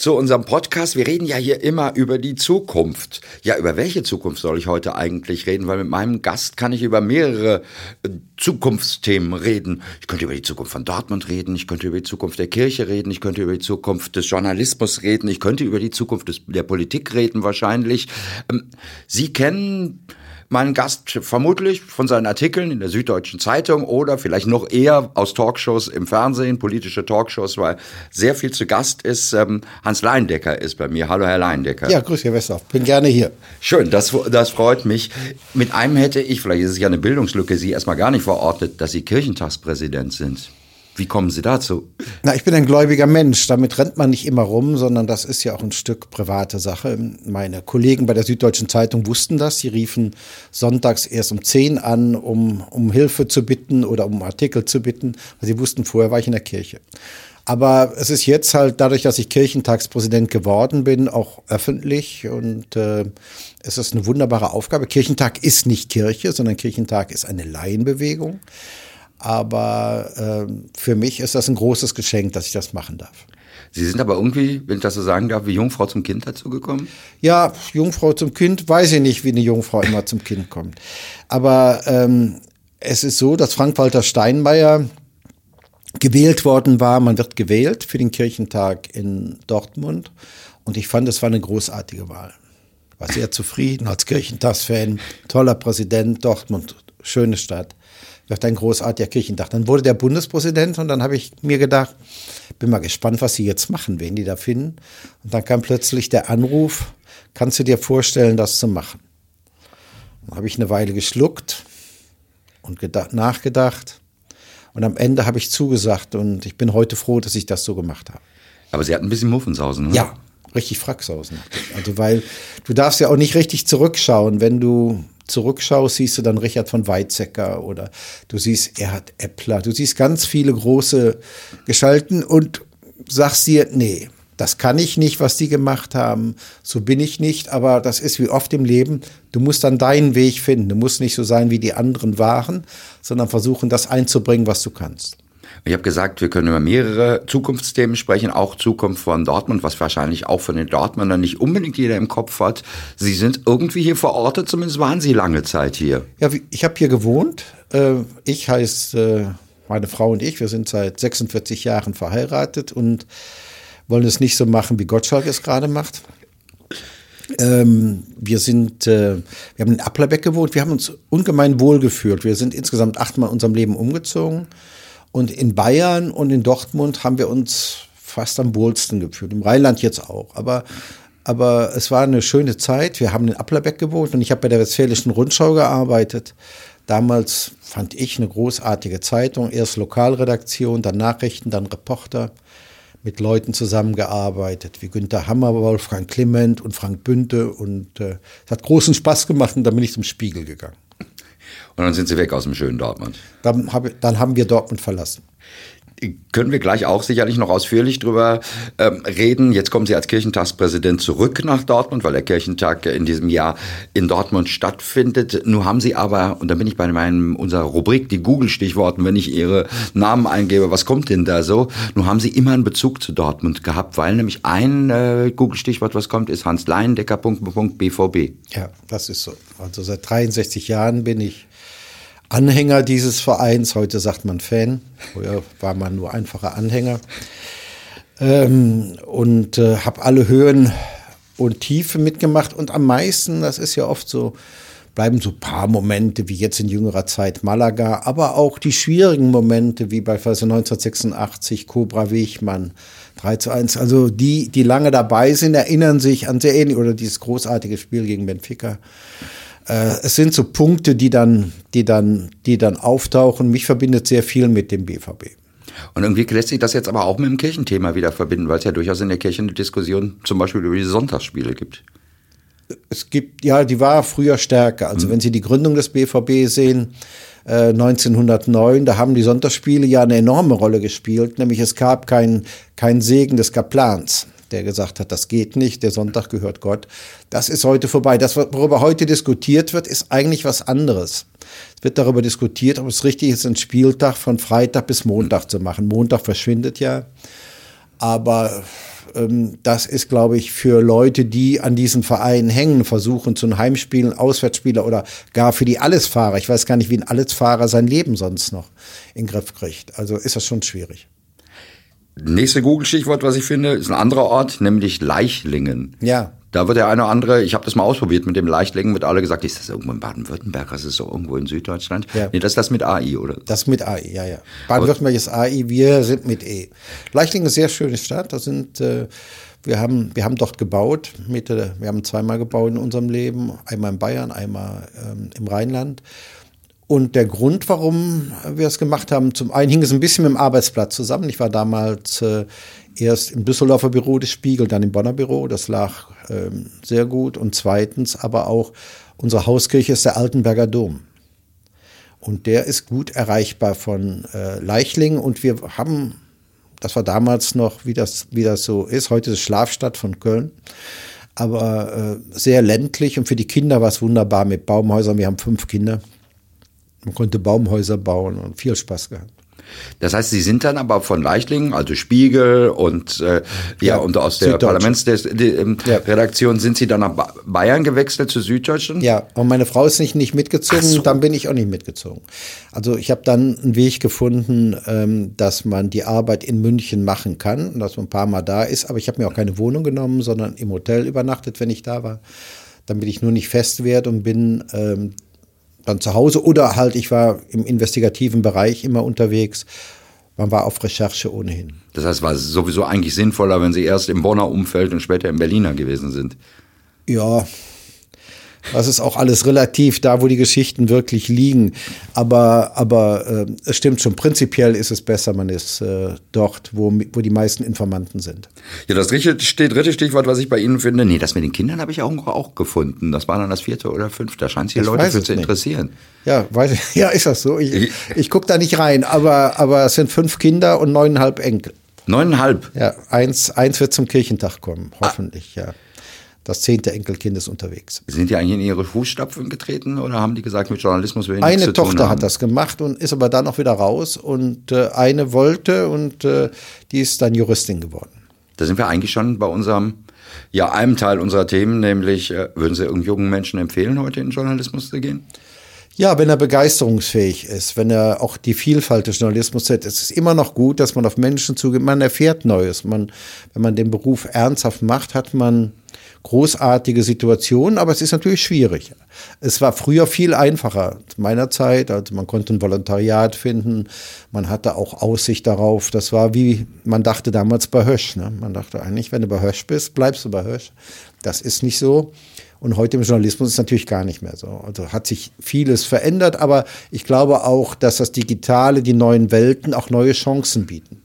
zu unserem Podcast. Wir reden ja hier immer über die Zukunft. Ja, über welche Zukunft soll ich heute eigentlich reden? Weil mit meinem Gast kann ich über mehrere äh, Zukunftsthemen reden. Ich könnte über die Zukunft von Dortmund reden, ich könnte über die Zukunft der Kirche reden, ich könnte über die Zukunft des Journalismus reden, ich könnte über die Zukunft des, der Politik reden wahrscheinlich. Ähm, Sie kennen meinen Gast vermutlich von seinen Artikeln in der Süddeutschen Zeitung oder vielleicht noch eher aus Talkshows im Fernsehen, politische Talkshows, weil sehr viel zu Gast ist. Ähm, Hans Leindecker ist bei mir. Hallo, Herr Leindecker. Ja, grüß Herr Westhoff. Bin gerne hier. Schön, das, das freut mich. Mit einem hätte ich, vielleicht ist es ja eine Bildungslücke, Sie erstmal gar nicht verortet, dass Sie Kirchentagspräsident sind. Wie kommen Sie dazu? Na, ich bin ein gläubiger Mensch. Damit rennt man nicht immer rum, sondern das ist ja auch ein Stück private Sache. Meine Kollegen bei der Süddeutschen Zeitung wussten das. Sie riefen sonntags erst um 10 an, um, um Hilfe zu bitten oder um Artikel zu bitten. Sie wussten, vorher war ich in der Kirche. Aber es ist jetzt halt dadurch, dass ich Kirchentagspräsident geworden bin, auch öffentlich und äh, es ist eine wunderbare Aufgabe. Kirchentag ist nicht Kirche, sondern Kirchentag ist eine Laienbewegung. Aber äh, für mich ist das ein großes Geschenk, dass ich das machen darf. Sie sind aber irgendwie, wenn ich das so sagen darf, wie Jungfrau zum Kind dazu gekommen? Ja, Jungfrau zum Kind, weiß ich nicht, wie eine Jungfrau immer zum Kind kommt. Aber ähm, es ist so, dass Frank-Walter Steinmeier gewählt worden war. Man wird gewählt für den Kirchentag in Dortmund. Und ich fand, es war eine großartige Wahl. War sehr zufrieden als Kirchentagsfan. Toller Präsident, Dortmund, schöne Stadt wird ein großartiger Kirchentag. Dann wurde der Bundespräsident und dann habe ich mir gedacht, bin mal gespannt, was sie jetzt machen, wen die da finden. Und dann kam plötzlich der Anruf, kannst du dir vorstellen, das zu machen? Dann habe ich eine Weile geschluckt und gedacht, nachgedacht. Und am Ende habe ich zugesagt und ich bin heute froh, dass ich das so gemacht habe. Aber Sie hatten ein bisschen Muffensausen, oder? Ja, richtig Fracksausen. Also weil du darfst ja auch nicht richtig zurückschauen, wenn du zurückschaust, siehst du dann Richard von Weizsäcker oder du siehst Erhard Eppler, du siehst ganz viele große Gestalten und sagst dir, nee, das kann ich nicht, was die gemacht haben, so bin ich nicht, aber das ist wie oft im Leben, du musst dann deinen Weg finden, du musst nicht so sein, wie die anderen waren, sondern versuchen, das einzubringen, was du kannst. Ich habe gesagt, wir können über mehrere Zukunftsthemen sprechen, auch Zukunft von Dortmund, was wahrscheinlich auch von den Dortmundern nicht unbedingt jeder im Kopf hat. Sie sind irgendwie hier verortet, zumindest waren Sie lange Zeit hier. Ja, ich habe hier gewohnt. Äh, ich heiße, äh, meine Frau und ich, wir sind seit 46 Jahren verheiratet und wollen es nicht so machen, wie Gottschalk es gerade macht. Ähm, wir sind, äh, wir haben in Applerbeck gewohnt, wir haben uns ungemein wohlgefühlt. Wir sind insgesamt achtmal in unserem Leben umgezogen. Und in Bayern und in Dortmund haben wir uns fast am wohlsten gefühlt. Im Rheinland jetzt auch. Aber, aber es war eine schöne Zeit. Wir haben in Applerbeck gewohnt und ich habe bei der Westfälischen Rundschau gearbeitet. Damals fand ich eine großartige Zeitung. Erst Lokalredaktion, dann Nachrichten, dann Reporter. Mit Leuten zusammengearbeitet, wie Günter Hammer, Wolfgang Clement und Frank Bünte. Und äh, es hat großen Spaß gemacht und dann bin ich zum Spiegel gegangen. Und dann sind sie weg aus dem schönen Dortmund. Dann, hab, dann haben wir Dortmund verlassen können wir gleich auch sicherlich noch ausführlich drüber ähm, reden. Jetzt kommen Sie als Kirchentagspräsident zurück nach Dortmund, weil der Kirchentag in diesem Jahr in Dortmund stattfindet. Nun haben Sie aber, und da bin ich bei meinem, unserer Rubrik, die Google-Stichworten, wenn ich Ihre Namen eingebe, was kommt denn da so? Nun haben Sie immer einen Bezug zu Dortmund gehabt, weil nämlich ein äh, Google-Stichwort, was kommt, ist Hans Leindecker, BVB. Ja, das ist so. Also seit 63 Jahren bin ich Anhänger dieses Vereins. Heute sagt man Fan. Früher war man nur einfacher Anhänger. Ähm, und äh, habe alle Höhen und Tiefe mitgemacht. Und am meisten, das ist ja oft so, bleiben so paar Momente wie jetzt in jüngerer Zeit Malaga, aber auch die schwierigen Momente wie beispielsweise 1986 Cobra Wichmann 3 zu 1. Also die, die lange dabei sind, erinnern sich an sehr ähnlich oder dieses großartige Spiel gegen Benfica äh, es sind so Punkte, die dann, die dann, die dann auftauchen. Mich verbindet sehr viel mit dem BVB. Und irgendwie lässt sich das jetzt aber auch mit dem Kirchenthema wieder verbinden, weil es ja durchaus in der Kirche eine Diskussion zum Beispiel über die Sonntagsspiele gibt. es gibt, ja, die war früher stärker. Also mhm. wenn Sie die Gründung des BVB sehen, äh, 1909, da haben die Sonntagsspiele ja eine enorme Rolle gespielt, nämlich es gab keinen kein Segen des Kaplans der gesagt hat, das geht nicht, der Sonntag gehört Gott. Das ist heute vorbei. Das, worüber heute diskutiert wird, ist eigentlich was anderes. Es wird darüber diskutiert, ob es richtig ist, einen Spieltag von Freitag bis Montag zu machen. Montag verschwindet ja. Aber ähm, das ist, glaube ich, für Leute, die an diesen Vereinen hängen, versuchen zu Heimspielen, Auswärtsspieler oder gar für die Allesfahrer. Ich weiß gar nicht, wie ein Allesfahrer sein Leben sonst noch in den Griff kriegt. Also ist das schon schwierig. Nächste Google-Stichwort, was ich finde, ist ein anderer Ort, nämlich Leichlingen. Ja. Da wird der eine oder andere, ich habe das mal ausprobiert mit dem Leichtlingen, wird alle gesagt, ist das irgendwo in Baden-Württemberg, das ist doch irgendwo in Süddeutschland. Ja. Nee, das ist das mit AI, oder? Das mit AI, ja, ja. Baden-Württemberg ist AI, wir sind mit E. Leichtlingen ist eine sehr schöne Stadt, da sind, äh, wir haben, wir haben dort gebaut, mit, äh, wir haben zweimal gebaut in unserem Leben, einmal in Bayern, einmal ähm, im Rheinland. Und der Grund, warum wir es gemacht haben, zum einen hing es ein bisschen mit dem Arbeitsplatz zusammen. Ich war damals äh, erst im Düsseldorfer Büro des Spiegel, dann im Bonner Büro. Das lag ähm, sehr gut. Und zweitens aber auch, unsere Hauskirche ist der Altenberger Dom. Und der ist gut erreichbar von äh, Leichling. Und wir haben, das war damals noch, wie das, wie das so ist, heute ist es Schlafstadt von Köln aber äh, sehr ländlich und für die Kinder war es wunderbar mit Baumhäusern. Wir haben fünf Kinder. Man konnte Baumhäuser bauen und viel Spaß gehabt. Das heißt, Sie sind dann aber von Leichtlingen, also Spiegel und äh, ja, ja und aus der Parlamentsredaktion ja. sind Sie dann nach Bayern gewechselt zu Süddeutschland? Ja, und meine Frau ist nicht, nicht mitgezogen, so. dann bin ich auch nicht mitgezogen. Also ich habe dann einen Weg gefunden, ähm, dass man die Arbeit in München machen kann und dass man ein paar Mal da ist. Aber ich habe mir auch keine Wohnung genommen, sondern im Hotel übernachtet, wenn ich da war damit ich nur nicht fest werde und bin ähm, dann zu Hause oder halt, ich war im investigativen Bereich immer unterwegs. Man war auf Recherche ohnehin. Das heißt, war sowieso eigentlich sinnvoller, wenn Sie erst im Bonner Umfeld und später im Berliner gewesen sind. Ja, das ist auch alles relativ, da wo die Geschichten wirklich liegen. Aber, aber äh, es stimmt schon, prinzipiell ist es besser, man ist äh, dort, wo, wo die meisten Informanten sind. Ja, das dritte, dritte Stichwort, was ich bei Ihnen finde, nee, das mit den Kindern habe ich auch, auch gefunden. Das war dann das vierte oder fünfte. Da scheint sich Leute für zu nicht. interessieren. Ja, weiß, ja, ist das so? Ich, ich, ich gucke da nicht rein, aber, aber es sind fünf Kinder und neuneinhalb Enkel. Neuneinhalb? Ja, eins, eins wird zum Kirchentag kommen, hoffentlich, ah. ja das zehnte Enkelkind ist unterwegs. Sind die eigentlich in ihre Fußstapfen getreten oder haben die gesagt, mit Journalismus will ich Eine zu Tochter hat das gemacht und ist aber dann auch wieder raus und äh, eine wollte und äh, die ist dann Juristin geworden. Da sind wir eigentlich schon bei unserem, ja, einem Teil unserer Themen, nämlich, äh, würden Sie irgendeinen jungen Menschen empfehlen, heute in den Journalismus zu gehen? Ja, wenn er begeisterungsfähig ist, wenn er auch die Vielfalt des Journalismus hat. Es ist immer noch gut, dass man auf Menschen zugeht. Man erfährt Neues. Man, wenn man den Beruf ernsthaft macht, hat man großartige Situation, aber es ist natürlich schwierig. Es war früher viel einfacher, zu meiner Zeit, also man konnte ein Volontariat finden, man hatte auch Aussicht darauf, das war wie, man dachte damals bei Hösch, ne? man dachte eigentlich, wenn du bei Hösch bist, bleibst du bei Hösch. Das ist nicht so. Und heute im Journalismus ist es natürlich gar nicht mehr so. Also hat sich vieles verändert, aber ich glaube auch, dass das Digitale, die neuen Welten auch neue Chancen bieten.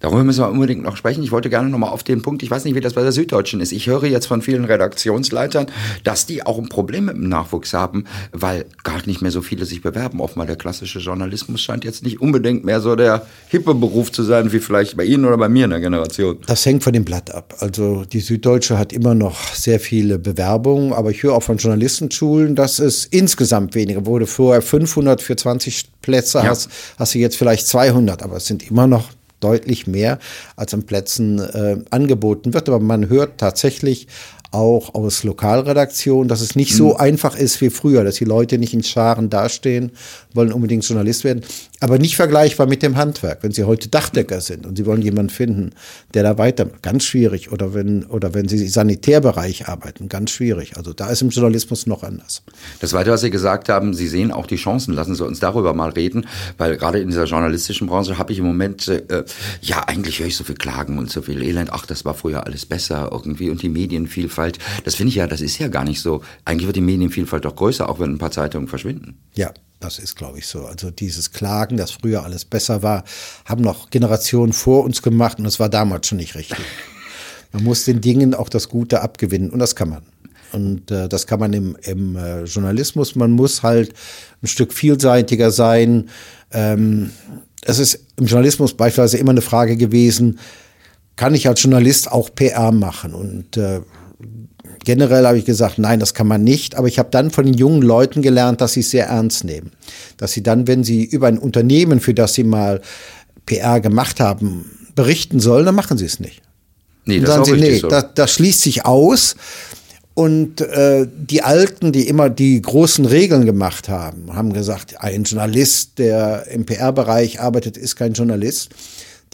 Darüber müssen wir unbedingt noch sprechen. Ich wollte gerne nochmal auf den Punkt, ich weiß nicht, wie das bei der Süddeutschen ist. Ich höre jetzt von vielen Redaktionsleitern, dass die auch ein Problem mit dem Nachwuchs haben, weil gar nicht mehr so viele sich bewerben. Offenbar der klassische Journalismus scheint jetzt nicht unbedingt mehr so der hippe Beruf zu sein, wie vielleicht bei Ihnen oder bei mir in der Generation. Das hängt von dem Blatt ab. Also die Süddeutsche hat immer noch sehr viele Bewerbungen, aber ich höre auch von Journalistenschulen, dass es insgesamt weniger wurde. Vorher 500 für 20 Plätze ja. hast, hast du jetzt vielleicht 200, aber es sind immer noch deutlich mehr als an Plätzen äh, angeboten wird. Aber man hört tatsächlich auch aus Lokalredaktionen, dass es nicht mhm. so einfach ist wie früher, dass die Leute nicht in Scharen dastehen, wollen unbedingt Journalist werden, aber nicht vergleichbar mit dem Handwerk. Wenn Sie heute Dachdecker sind und Sie wollen jemanden finden, der da weiter, ganz schwierig. Oder wenn, oder wenn Sie im Sanitärbereich arbeiten, ganz schwierig. Also da ist im Journalismus noch anders. Das Zweite, was Sie gesagt haben, Sie sehen auch die Chancen. Lassen Sie uns darüber mal reden, weil gerade in dieser journalistischen Branche habe ich im Moment, äh, ja, eigentlich höre ich so viel Klagen und so viel Elend. Ach, das war früher alles besser irgendwie und die Medienvielfalt Medienvielfalt, das finde ich ja, das ist ja gar nicht so. Eigentlich wird die Medienvielfalt doch größer, auch wenn ein paar Zeitungen verschwinden. Ja, das ist, glaube ich, so. Also dieses Klagen, dass früher alles besser war, haben noch Generationen vor uns gemacht und das war damals schon nicht richtig. Man muss den Dingen auch das Gute abgewinnen und das kann man. Und äh, das kann man im, im äh, Journalismus. Man muss halt ein Stück vielseitiger sein. Ähm, es ist im Journalismus beispielsweise immer eine Frage gewesen, kann ich als Journalist auch PR machen? Und äh, generell habe ich gesagt, nein, das kann man nicht. Aber ich habe dann von den jungen Leuten gelernt, dass sie es sehr ernst nehmen. Dass sie dann, wenn sie über ein Unternehmen, für das sie mal PR gemacht haben, berichten sollen, dann machen sie es nicht. Nee, das sagen sie, nee, so. das, das schließt sich aus. Und äh, die Alten, die immer die großen Regeln gemacht haben, haben gesagt, ein Journalist, der im PR-Bereich arbeitet, ist kein Journalist.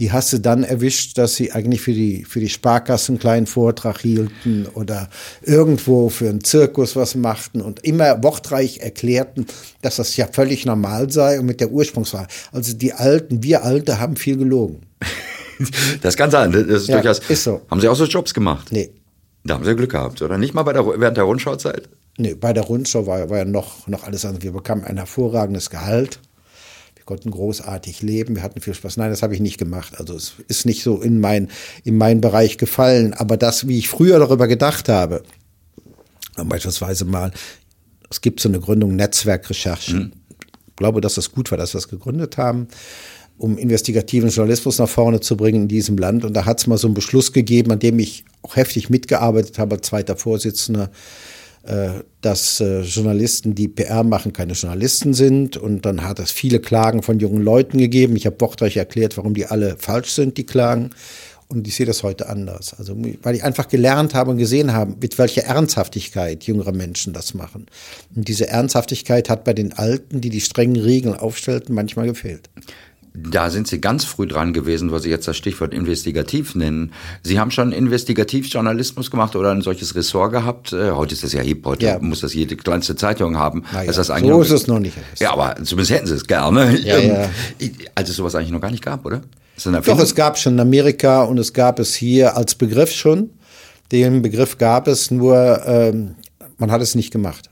Die hast du dann erwischt, dass sie eigentlich für die, für die Sparkassen einen kleinen Vortrag hielten oder irgendwo für einen Zirkus was machten und immer wortreich erklärten, dass das ja völlig normal sei und mit der Ursprungswahl. Also die Alten, wir Alte haben viel gelogen. Das kann sein. Das ist ja, durchaus. Ist so. Haben Sie auch so Jobs gemacht? Nee. Da haben Sie Glück gehabt, oder? Nicht mal bei der, während der Rundschauzeit? Nee, bei der Rundschau war, war ja noch, noch alles anders. Wir bekamen ein hervorragendes Gehalt. Wir konnten großartig leben, wir hatten viel Spaß. Nein, das habe ich nicht gemacht. Also es ist nicht so in mein, in meinen Bereich gefallen. Aber das, wie ich früher darüber gedacht habe, beispielsweise mal, es gibt so eine Gründung Netzwerkrecherche. Mhm. Ich glaube, dass das gut war, dass wir das gegründet haben um investigativen Journalismus nach vorne zu bringen in diesem Land. Und da hat es mal so einen Beschluss gegeben, an dem ich auch heftig mitgearbeitet habe, als zweiter Vorsitzender, dass äh, Journalisten, die PR machen, keine Journalisten sind. Und dann hat es viele Klagen von jungen Leuten gegeben. Ich habe wortreich erklärt, warum die alle falsch sind, die Klagen. Und ich sehe das heute anders. Also, weil ich einfach gelernt habe und gesehen habe, mit welcher Ernsthaftigkeit jüngere Menschen das machen. Und diese Ernsthaftigkeit hat bei den Alten, die die strengen Regeln aufstellten, manchmal gefehlt da sind Sie ganz früh dran gewesen, was Sie jetzt das Stichwort investigativ nennen. Sie haben schon Investigativjournalismus gemacht oder ein solches Ressort gehabt. Äh, heute ist das ja hip, heute ja. muss das jede kleinste Zeitung haben. Ja, das so ist es noch nicht. Ja, aber zumindest hätten Sie es gerne. Ja, ja. Als es sowas eigentlich noch gar nicht gab, oder? Doch, es gab schon in Amerika und es gab es hier als Begriff schon. Den Begriff gab es, nur ähm, man hat es nicht gemacht.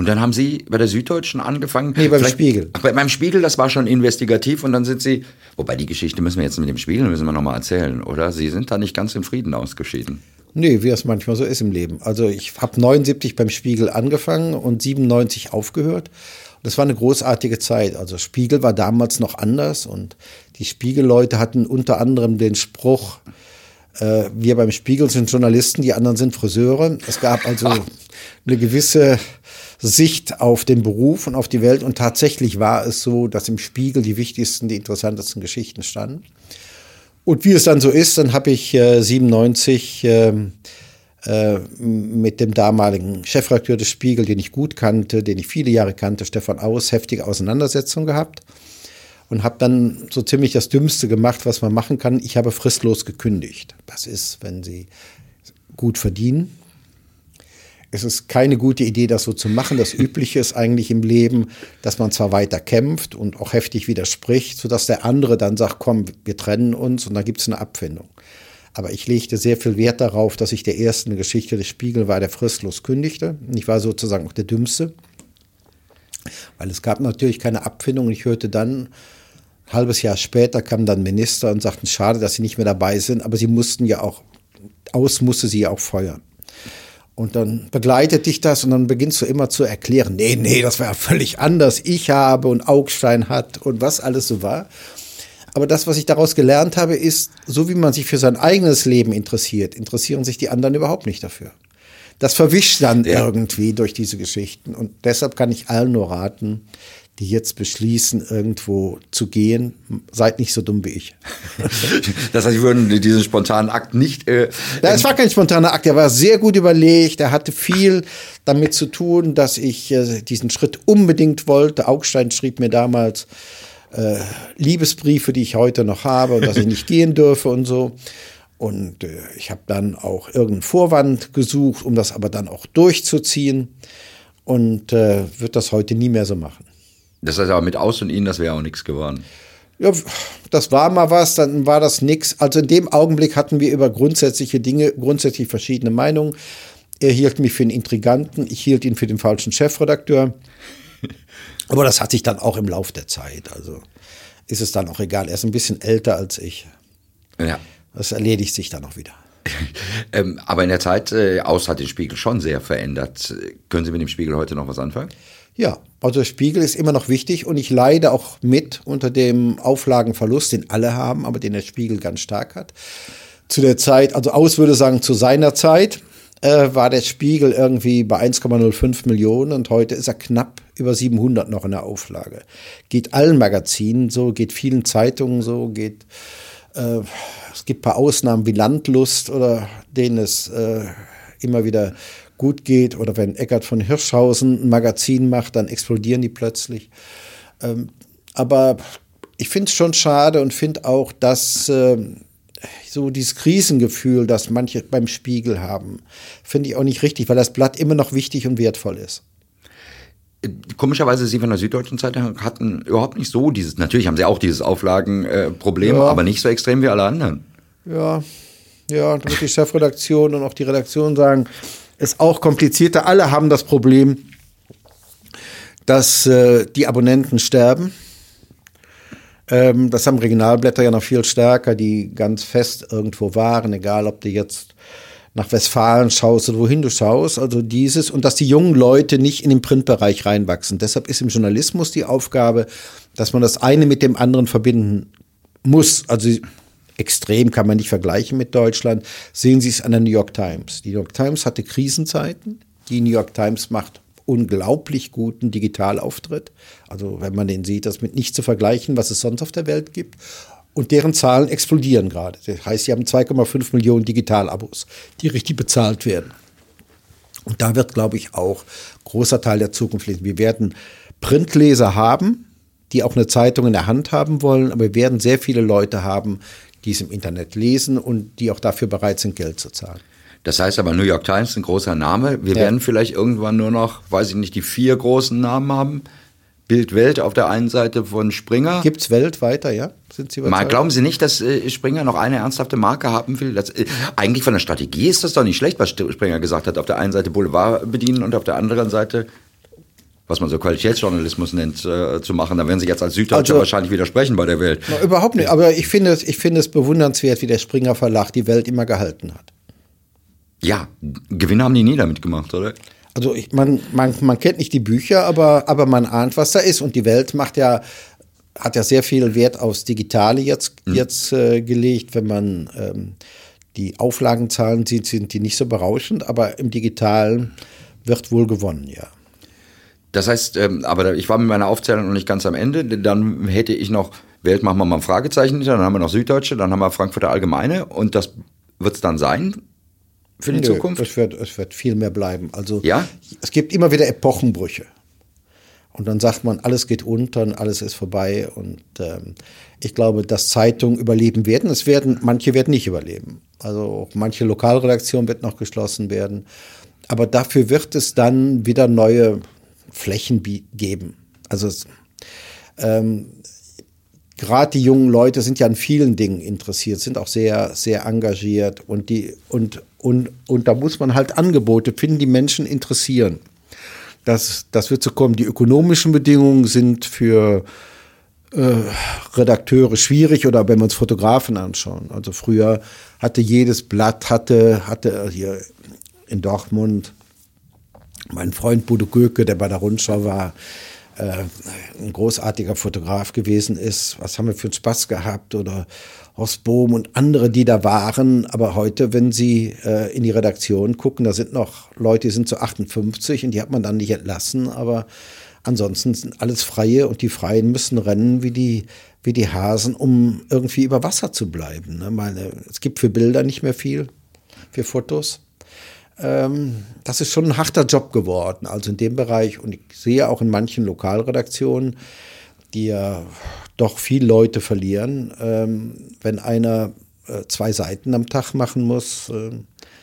Und dann haben Sie bei der Süddeutschen angefangen. Nee, beim Spiegel. Ach, bei meinem Spiegel, das war schon investigativ und dann sind Sie, wobei die Geschichte müssen wir jetzt mit dem Spiegel, müssen wir nochmal erzählen, oder? Sie sind da nicht ganz im Frieden ausgeschieden. Nee, wie es manchmal so ist im Leben. Also ich habe 79 beim Spiegel angefangen und 97 aufgehört. Das war eine großartige Zeit. Also Spiegel war damals noch anders und die Spiegelleute hatten unter anderem den Spruch, äh, wir beim Spiegel sind Journalisten, die anderen sind Friseure. Es gab also eine gewisse Sicht auf den Beruf und auf die Welt. Und tatsächlich war es so, dass im Spiegel die wichtigsten, die interessantesten Geschichten standen. Und wie es dann so ist, dann habe ich äh, 97 äh, äh, mit dem damaligen Chefredakteur des Spiegel, den ich gut kannte, den ich viele Jahre kannte, Stefan Aus, heftige Auseinandersetzungen gehabt und habe dann so ziemlich das Dümmste gemacht, was man machen kann. Ich habe fristlos gekündigt. Das ist, wenn Sie gut verdienen, es ist keine gute Idee, das so zu machen. Das Übliche ist eigentlich im Leben, dass man zwar weiter kämpft und auch heftig widerspricht, sodass der andere dann sagt, komm, wir trennen uns und dann gibt es eine Abfindung. Aber ich legte sehr viel Wert darauf, dass ich der erste Geschichte des Spiegel war, der fristlos kündigte. Ich war sozusagen auch der Dümmste, weil es gab natürlich keine Abfindung. Ich hörte dann, ein halbes Jahr später kam dann Minister und sagten, schade, dass sie nicht mehr dabei sind, aber sie mussten ja auch, aus musste sie ja auch feuern. Und dann begleitet dich das und dann beginnst du immer zu erklären, nee, nee, das war ja völlig anders. Ich habe und Augstein hat und was alles so war. Aber das, was ich daraus gelernt habe, ist, so wie man sich für sein eigenes Leben interessiert, interessieren sich die anderen überhaupt nicht dafür. Das verwischt dann ja. irgendwie durch diese Geschichten. Und deshalb kann ich allen nur raten, die jetzt beschließen, irgendwo zu gehen, seid nicht so dumm wie ich. das heißt, Sie würden diesen spontanen Akt nicht. Äh, ja, es war kein spontaner Akt, er war sehr gut überlegt, er hatte viel damit zu tun, dass ich äh, diesen Schritt unbedingt wollte. Augstein schrieb mir damals äh, Liebesbriefe, die ich heute noch habe und dass ich nicht gehen dürfe und so. Und äh, ich habe dann auch irgendeinen Vorwand gesucht, um das aber dann auch durchzuziehen und äh, wird das heute nie mehr so machen. Das heißt aber mit Aus und Ihnen, das wäre auch nichts geworden. Ja, das war mal was, dann war das nix. Also in dem Augenblick hatten wir über grundsätzliche Dinge grundsätzlich verschiedene Meinungen. Er hielt mich für einen Intriganten, ich hielt ihn für den falschen Chefredakteur. Aber das hat sich dann auch im Lauf der Zeit, also ist es dann auch egal. Er ist ein bisschen älter als ich. Ja. Das erledigt sich dann auch wieder. ähm, aber in der Zeit, äh, aus hat den Spiegel schon sehr verändert. Können Sie mit dem Spiegel heute noch was anfangen? Ja, also der Spiegel ist immer noch wichtig und ich leide auch mit unter dem Auflagenverlust, den alle haben, aber den der Spiegel ganz stark hat. Zu der Zeit, also aus würde sagen, zu seiner Zeit äh, war der Spiegel irgendwie bei 1,05 Millionen und heute ist er knapp über 700 noch in der Auflage. Geht allen Magazinen so, geht vielen Zeitungen so, geht äh, es gibt ein paar Ausnahmen wie Landlust oder denen es äh, immer wieder gut geht oder wenn Eckart von Hirschhausen ein Magazin macht, dann explodieren die plötzlich. Ähm, aber ich finde es schon schade und finde auch, dass äh, so dieses Krisengefühl, das manche beim Spiegel haben, finde ich auch nicht richtig, weil das Blatt immer noch wichtig und wertvoll ist. Komischerweise, Sie von der Süddeutschen Zeitung hatten überhaupt nicht so dieses, natürlich haben Sie auch dieses Auflagenproblem, ja. aber nicht so extrem wie alle anderen. Ja, ja, da wird die Chefredaktion und auch die Redaktion sagen, ist auch komplizierter. Alle haben das Problem, dass äh, die Abonnenten sterben. Ähm, das haben Regionalblätter ja noch viel stärker, die ganz fest irgendwo waren, egal ob du jetzt nach Westfalen schaust oder wohin du schaust. Also dieses und dass die jungen Leute nicht in den Printbereich reinwachsen. Deshalb ist im Journalismus die Aufgabe, dass man das eine mit dem anderen verbinden muss. Also extrem kann man nicht vergleichen mit Deutschland. Sehen Sie es an der New York Times. Die New York Times hatte Krisenzeiten. Die New York Times macht unglaublich guten Digitalauftritt. Also wenn man den sieht, das mit nicht zu vergleichen, was es sonst auf der Welt gibt. Und deren Zahlen explodieren gerade. Das heißt, sie haben 2,5 Millionen Digitalabos, die richtig bezahlt werden. Und da wird, glaube ich, auch großer Teil der Zukunft lesen. Wir werden Printleser haben, die auch eine Zeitung in der Hand haben wollen, aber wir werden sehr viele Leute haben, die es im Internet lesen und die auch dafür bereit sind, Geld zu zahlen. Das heißt aber, New York Times ist ein großer Name. Wir ja. werden vielleicht irgendwann nur noch, weiß ich nicht, die vier großen Namen haben. Bild Welt auf der einen Seite von Springer. Gibt es Welt weiter, ja? Sind Sie Mal, glauben Sie nicht, dass äh, Springer noch eine ernsthafte Marke haben will? Das, äh, eigentlich von der Strategie ist das doch nicht schlecht, was Springer gesagt hat. Auf der einen Seite Boulevard bedienen und auf der anderen Seite was man so Qualitätsjournalismus nennt, äh, zu machen. Da werden Sie jetzt als Süddeutscher also, wahrscheinlich widersprechen bei der Welt. Na, überhaupt nicht. Aber ich finde, es, ich finde es bewundernswert, wie der Springer Verlag die Welt immer gehalten hat. Ja, Gewinne haben die nie damit gemacht, oder? Also ich, man, man, man kennt nicht die Bücher, aber, aber man ahnt, was da ist. Und die Welt macht ja, hat ja sehr viel Wert aufs Digitale jetzt, mhm. jetzt äh, gelegt. Wenn man ähm, die Auflagenzahlen sieht, sind die nicht so berauschend, aber im Digitalen wird wohl gewonnen, ja. Das heißt, ähm, aber ich war mit meiner Aufzählung noch nicht ganz am Ende. Dann hätte ich noch, Welt machen wir mal ein Fragezeichen dann haben wir noch Süddeutsche, dann haben wir Frankfurter Allgemeine und das wird es dann sein für die Nö, Zukunft? Es wird, es wird viel mehr bleiben. Also ja? es gibt immer wieder Epochenbrüche. Und dann sagt man, alles geht unter und alles ist vorbei. Und ähm, ich glaube, dass Zeitungen überleben werden. Es werden, manche werden nicht überleben. Also manche Lokalredaktion wird noch geschlossen werden. Aber dafür wird es dann wieder neue Flächen geben. Also ähm, gerade die jungen Leute sind ja an vielen Dingen interessiert, sind auch sehr, sehr engagiert und die, und, und, und da muss man halt Angebote finden, die Menschen interessieren. Das, das wird so kommen. Die ökonomischen Bedingungen sind für äh, Redakteure schwierig oder wenn wir uns Fotografen anschauen. Also früher hatte jedes Blatt, hatte, hatte hier in Dortmund mein Freund Bodo Göke, der bei der Rundschau war, äh, ein großartiger Fotograf gewesen ist. Was haben wir für einen Spaß gehabt? Oder Horst Bohm und andere, die da waren. Aber heute, wenn Sie äh, in die Redaktion gucken, da sind noch Leute, die sind so 58 und die hat man dann nicht entlassen. Aber ansonsten sind alles Freie und die Freien müssen rennen wie die, wie die Hasen, um irgendwie über Wasser zu bleiben. Ne? Meine, es gibt für Bilder nicht mehr viel, für Fotos ähm, das ist schon ein harter Job geworden, also in dem Bereich. Und ich sehe auch in manchen Lokalredaktionen, die ja doch viele Leute verlieren, ähm, wenn einer äh, zwei Seiten am Tag machen muss. Äh,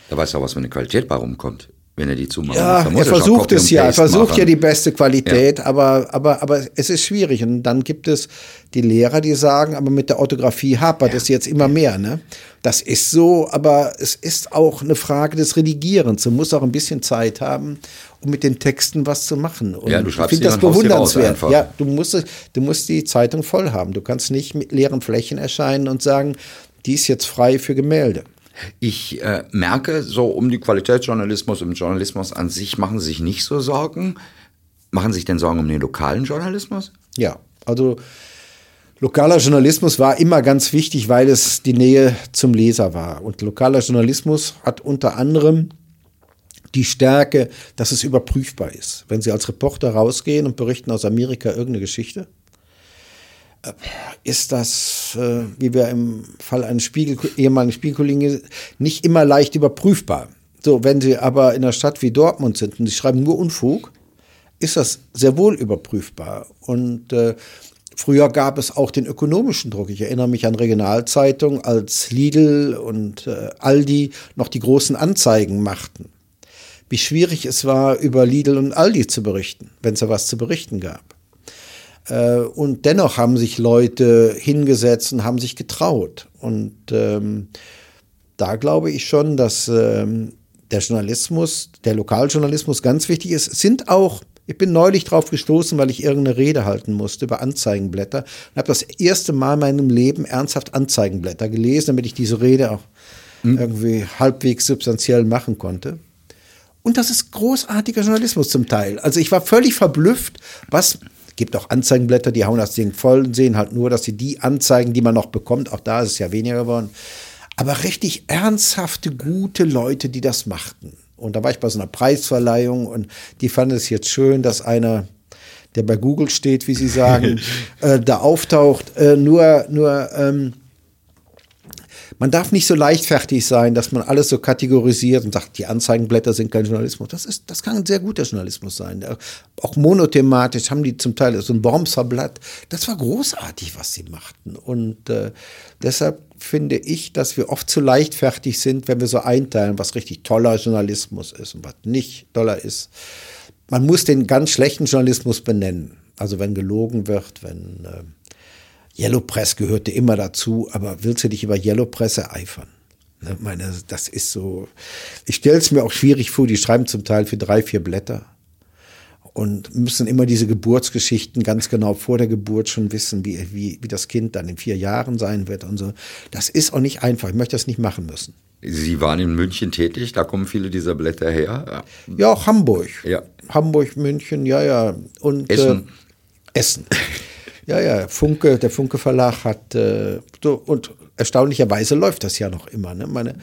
da weiß auch, was für eine Qualität bei rumkommt wenn er die zumacht. Ja, er versucht es ja, er versucht machen. ja die beste Qualität, ja. aber, aber, aber es ist schwierig. Und dann gibt es die Lehrer, die sagen, aber mit der Orthographie hapert ja. es jetzt immer mehr. Ne? Das ist so, aber es ist auch eine Frage des Redigierens. Du musst auch ein bisschen Zeit haben, um mit den Texten was zu machen. Und ja, du schreibst ich finde das bewundernswert. Ja, du musst, du musst die Zeitung voll haben. Du kannst nicht mit leeren Flächen erscheinen und sagen, die ist jetzt frei für Gemälde. Ich äh, merke, so um die Qualitätsjournalismus, im Journalismus an sich machen Sie sich nicht so Sorgen. Machen Sie sich denn Sorgen um den lokalen Journalismus? Ja, also lokaler Journalismus war immer ganz wichtig, weil es die Nähe zum Leser war. Und lokaler Journalismus hat unter anderem die Stärke, dass es überprüfbar ist. Wenn Sie als Reporter rausgehen und berichten aus Amerika irgendeine Geschichte, ist das, äh, wie wir im Fall eines Spiegel, ehemaligen Spiegelkollegen, nicht immer leicht überprüfbar. So, wenn Sie aber in einer Stadt wie Dortmund sind und Sie schreiben nur Unfug, ist das sehr wohl überprüfbar. Und äh, früher gab es auch den ökonomischen Druck. Ich erinnere mich an Regionalzeitungen, als Lidl und äh, Aldi noch die großen Anzeigen machten. Wie schwierig es war, über Lidl und Aldi zu berichten, wenn es da was zu berichten gab. Äh, und dennoch haben sich Leute hingesetzt und haben sich getraut. Und ähm, da glaube ich schon, dass ähm, der Journalismus, der Lokaljournalismus ganz wichtig ist. Sind auch ich bin neulich drauf gestoßen, weil ich irgendeine Rede halten musste über Anzeigenblätter und habe das erste Mal in meinem Leben ernsthaft Anzeigenblätter gelesen, damit ich diese Rede auch mhm. irgendwie halbwegs substanziell machen konnte. Und das ist großartiger Journalismus zum Teil. Also ich war völlig verblüfft, was gibt auch Anzeigenblätter, die hauen das Ding voll und sehen halt nur, dass sie die Anzeigen, die man noch bekommt, auch da ist es ja weniger geworden, aber richtig ernsthafte, gute Leute, die das machten. Und da war ich bei so einer Preisverleihung und die fanden es jetzt schön, dass einer, der bei Google steht, wie sie sagen, äh, da auftaucht. Äh, nur, nur, ähm, man darf nicht so leichtfertig sein, dass man alles so kategorisiert und sagt, die Anzeigenblätter sind kein Journalismus. Das ist, das kann ein sehr guter Journalismus sein. Auch monothematisch haben die zum Teil so ein Wormser Blatt. Das war großartig, was sie machten. Und äh, deshalb finde ich, dass wir oft zu leichtfertig sind, wenn wir so einteilen, was richtig toller Journalismus ist und was nicht toller ist. Man muss den ganz schlechten Journalismus benennen. Also wenn gelogen wird, wenn äh, Yellow Press gehörte immer dazu, aber willst du dich über Yellow Press ereifern? Ne, meine, das ist so. Ich stelle es mir auch schwierig vor, die schreiben zum Teil für drei, vier Blätter und müssen immer diese Geburtsgeschichten ganz genau vor der Geburt schon wissen, wie, wie, wie das Kind dann in vier Jahren sein wird und so. Das ist auch nicht einfach. Ich möchte das nicht machen müssen. Sie waren in München tätig, da kommen viele dieser Blätter her. Ja, auch Hamburg. Ja. Hamburg, München, ja, ja. Und Essen. Äh, Essen. ja, ja. Funke, der Funke Verlag hat äh, und erstaunlicherweise läuft das ja noch immer. Ne? Meine,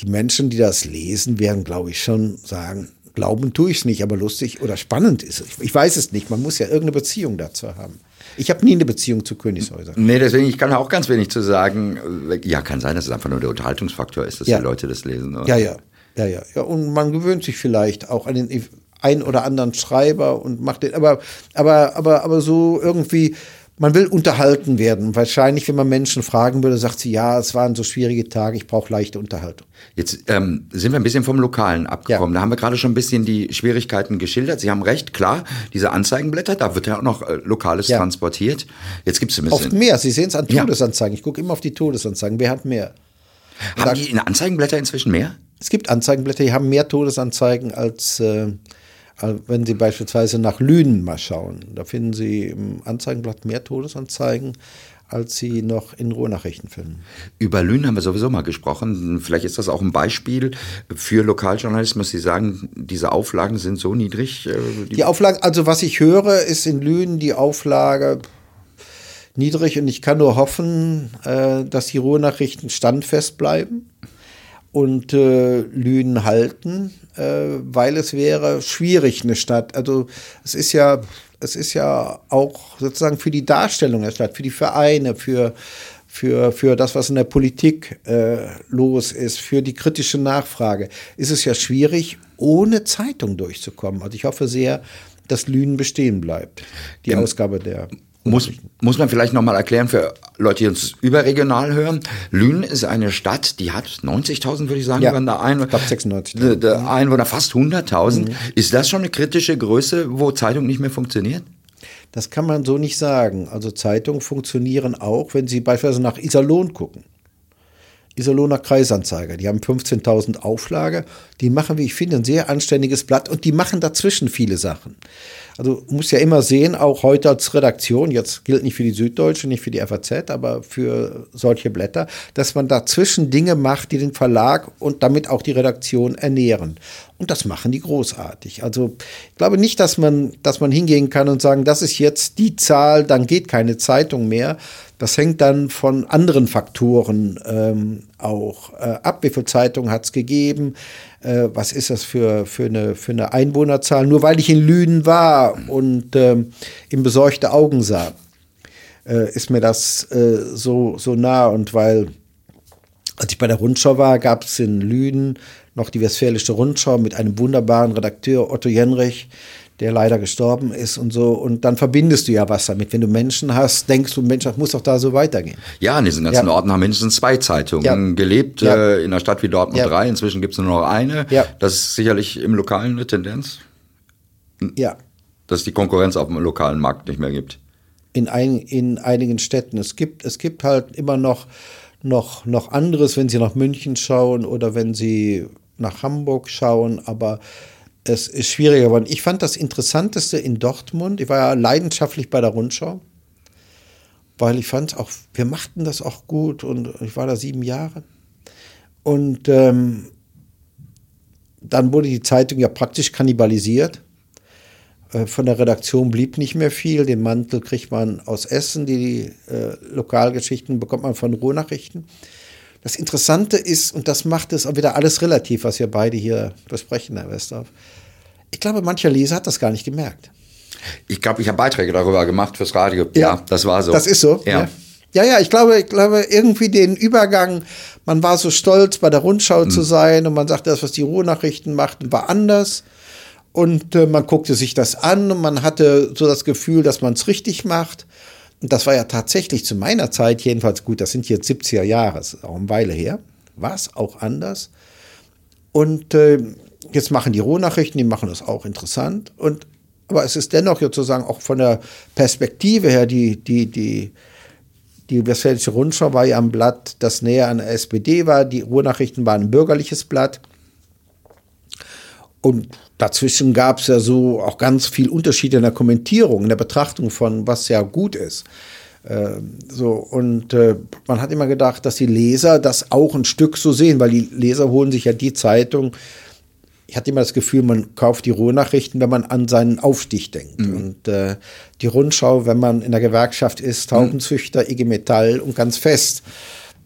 die Menschen, die das lesen, werden, glaube ich, schon sagen, Glauben tue ich es nicht, aber lustig oder spannend ist es. Ich weiß es nicht. Man muss ja irgendeine Beziehung dazu haben. Ich habe nie eine Beziehung zu Königshäusern. Nee, deswegen, ich kann auch ganz wenig zu sagen. Ja, kann sein, dass es einfach nur der Unterhaltungsfaktor ist, dass ja. die Leute das lesen. Oder? Ja, ja, ja, ja, ja. Und man gewöhnt sich vielleicht auch an den ein oder anderen Schreiber und macht den, aber, aber, aber, aber so irgendwie man will unterhalten werden. Wahrscheinlich, wenn man Menschen fragen würde, sagt sie, ja, es waren so schwierige Tage, ich brauche leichte Unterhaltung. Jetzt ähm, sind wir ein bisschen vom Lokalen abgekommen. Ja. Da haben wir gerade schon ein bisschen die Schwierigkeiten geschildert. Sie haben recht, klar, diese Anzeigenblätter, da wird ja auch noch äh, Lokales ja. transportiert. Jetzt gibt es ein bisschen. Oft mehr, Sie sehen es an Todesanzeigen. Ich gucke immer auf die Todesanzeigen. Wer hat mehr? Haben da, die in Anzeigenblätter inzwischen mehr? Es gibt Anzeigenblätter, die haben mehr Todesanzeigen als... Äh, wenn Sie beispielsweise nach Lünen mal schauen, da finden Sie im Anzeigenblatt mehr Todesanzeigen, als Sie noch in Ruhrnachrichten finden. Über Lünen haben wir sowieso mal gesprochen. Vielleicht ist das auch ein Beispiel für Lokaljournalismus. Sie sagen, diese Auflagen sind so niedrig. Äh, die, die Auflagen, also was ich höre, ist in Lünen die Auflage niedrig und ich kann nur hoffen, äh, dass die Ruhrnachrichten standfest bleiben und äh, Lünen halten, äh, weil es wäre schwierig, eine Stadt. Also es ist ja, es ist ja auch sozusagen für die Darstellung der Stadt, für die Vereine, für, für, für das, was in der Politik äh, los ist, für die kritische Nachfrage, ist es ja schwierig, ohne Zeitung durchzukommen. Also ich hoffe sehr, dass Lünen bestehen bleibt, die ja. Ausgabe der muss, muss man vielleicht nochmal erklären für Leute, die uns überregional hören. Lünen ist eine Stadt, die hat 90.000, würde ich sagen, ja, der Einwohner. Ich glaube 96. Der, der Einwohner fast 100.000. Mhm. Ist das schon eine kritische Größe, wo Zeitung nicht mehr funktioniert? Das kann man so nicht sagen. Also Zeitungen funktionieren auch, wenn Sie beispielsweise nach Iserlohn gucken. Iserlohner Kreisanzeiger. Die haben 15.000 Auflage. Die machen, wie ich finde, ein sehr anständiges Blatt und die machen dazwischen viele Sachen. Also muss ja immer sehen, auch heute als Redaktion, jetzt gilt nicht für die Süddeutsche, nicht für die FAZ, aber für solche Blätter, dass man dazwischen Dinge macht, die den Verlag und damit auch die Redaktion ernähren. Und das machen die großartig. Also ich glaube nicht, dass man, dass man hingehen kann und sagen, das ist jetzt die Zahl, dann geht keine Zeitung mehr. Das hängt dann von anderen Faktoren ähm, auch äh, Zeitungen hat es gegeben? Äh, was ist das für, für, eine, für eine Einwohnerzahl? Nur weil ich in Lünen war und ähm, ihm besorgte Augen sah, äh, ist mir das äh, so, so nah. Und weil, als ich bei der Rundschau war, gab es in Lünen noch die Westfälische Rundschau mit einem wunderbaren Redakteur, Otto Jenrich, der leider gestorben ist und so. Und dann verbindest du ja was damit. Wenn du Menschen hast, denkst du, Mensch, das muss doch da so weitergehen. Ja, in diesen ganzen ja. Orten haben mindestens zwei Zeitungen ja. gelebt. Ja. Äh, in einer Stadt wie Dortmund drei. Inzwischen gibt es nur noch eine. Das ist sicherlich im Lokalen eine Tendenz. Ja. Dass es die Konkurrenz auf dem lokalen Markt nicht mehr gibt. In, ein, in einigen Städten. Es gibt, es gibt halt immer noch, noch, noch anderes, wenn Sie nach München schauen oder wenn Sie nach Hamburg schauen, aber es ist schwieriger geworden. Ich fand das Interessanteste in Dortmund, ich war ja leidenschaftlich bei der Rundschau, weil ich fand auch, wir machten das auch gut und ich war da sieben Jahre. Und ähm, dann wurde die Zeitung ja praktisch kannibalisiert. Äh, von der Redaktion blieb nicht mehr viel. Den Mantel kriegt man aus Essen, die äh, Lokalgeschichten bekommt man von Ruhrnachrichten. Das Interessante ist, und das macht es auch wieder alles relativ, was wir beide hier besprechen, Herr Westorf. Ich glaube, mancher Leser hat das gar nicht gemerkt. Ich glaube, ich habe Beiträge darüber gemacht fürs Radio. Ja, ja, das war so. Das ist so. Ja. ja. Ja, ich glaube, ich glaube, irgendwie den Übergang, man war so stolz, bei der Rundschau hm. zu sein und man sagte, das, was die Ruhrnachrichten machten, war anders. Und äh, man guckte sich das an und man hatte so das Gefühl, dass man es richtig macht. Das war ja tatsächlich zu meiner Zeit jedenfalls gut, das sind jetzt 70er Jahre, ist auch eine Weile her, war es auch anders. Und äh, jetzt machen die Rohnachrichten, die machen das auch interessant. Und, aber es ist dennoch sozusagen auch von der Perspektive her, die, die, die, die Westfälische Rundschau war ja ein Blatt, das näher an der SPD war. Die Ruhrnachrichten waren ein bürgerliches Blatt. Und dazwischen gab es ja so auch ganz viel Unterschiede in der Kommentierung, in der Betrachtung von, was ja gut ist. Äh, so, und äh, man hat immer gedacht, dass die Leser das auch ein Stück so sehen, weil die Leser holen sich ja die Zeitung. Ich hatte immer das Gefühl, man kauft die Ruhrnachrichten, wenn man an seinen Aufstieg denkt. Mhm. Und äh, die Rundschau, wenn man in der Gewerkschaft ist, Taubenzüchter, IG Metall und ganz fest.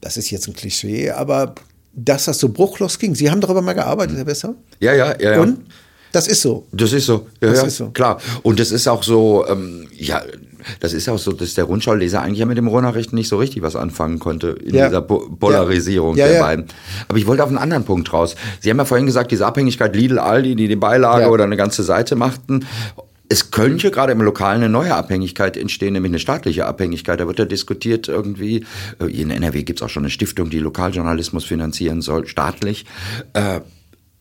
Das ist jetzt ein Klischee, aber dass das so bruchlos ging. Sie haben darüber mal gearbeitet, Herr Besser? Ja, ja, ja. ja. Und? Das ist so. Das ist so. Ja, das ja, ist so. Klar. Und das ist auch so, ähm, ja, das ist auch so, dass der Rundschauleser eigentlich ja mit dem Rohrnachrichten nicht so richtig was anfangen konnte in ja. dieser po Polarisierung ja. der beiden. Aber ich wollte auf einen anderen Punkt raus. Sie haben ja vorhin gesagt, diese Abhängigkeit Lidl, Aldi, die die Beilage oder eine ganze Seite machten. Es könnte gerade im Lokalen eine neue Abhängigkeit entstehen, nämlich eine staatliche Abhängigkeit. Da wird ja diskutiert irgendwie, äh, in NRW gibt es auch schon eine Stiftung, die Lokaljournalismus finanzieren soll, staatlich. Äh,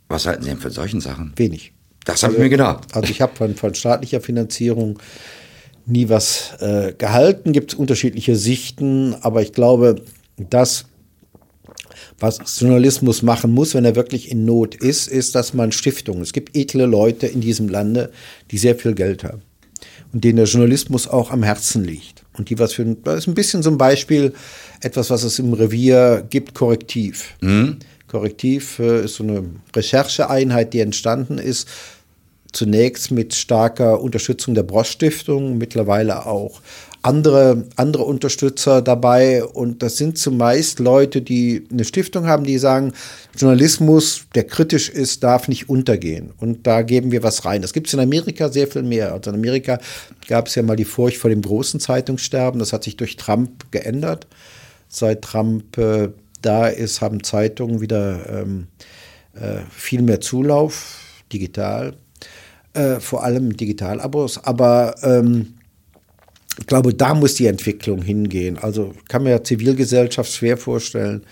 was halten Sie denn von solchen Sachen? Wenig. Das habe also, ich mir gedacht. Also ich habe von, von, staatlicher Finanzierung nie was äh, gehalten. Gibt es unterschiedliche Sichten, aber ich glaube, das was Journalismus machen muss, wenn er wirklich in Not ist, ist, dass man Stiftungen, es gibt edle Leute in diesem Lande, die sehr viel Geld haben und denen der Journalismus auch am Herzen liegt. Und die was für, das ist ein bisschen so ein Beispiel, etwas, was es im Revier gibt, Korrektiv. Mhm. Korrektiv äh, ist so eine Rechercheeinheit, die entstanden ist, zunächst mit starker Unterstützung der Brosch Stiftung, mittlerweile auch andere, andere Unterstützer dabei. Und das sind zumeist Leute, die eine Stiftung haben, die sagen, Journalismus, der kritisch ist, darf nicht untergehen. Und da geben wir was rein. Das gibt es in Amerika sehr viel mehr. Also in Amerika gab es ja mal die Furcht vor dem großen Zeitungssterben. Das hat sich durch Trump geändert. Seit Trump äh, da ist, haben Zeitungen wieder ähm, äh, viel mehr Zulauf, digital. Äh, vor allem Digitalabos. Aber ähm, ich glaube, da muss die Entwicklung hingehen. Also kann mir Zivilgesellschaft schwer vorstellen,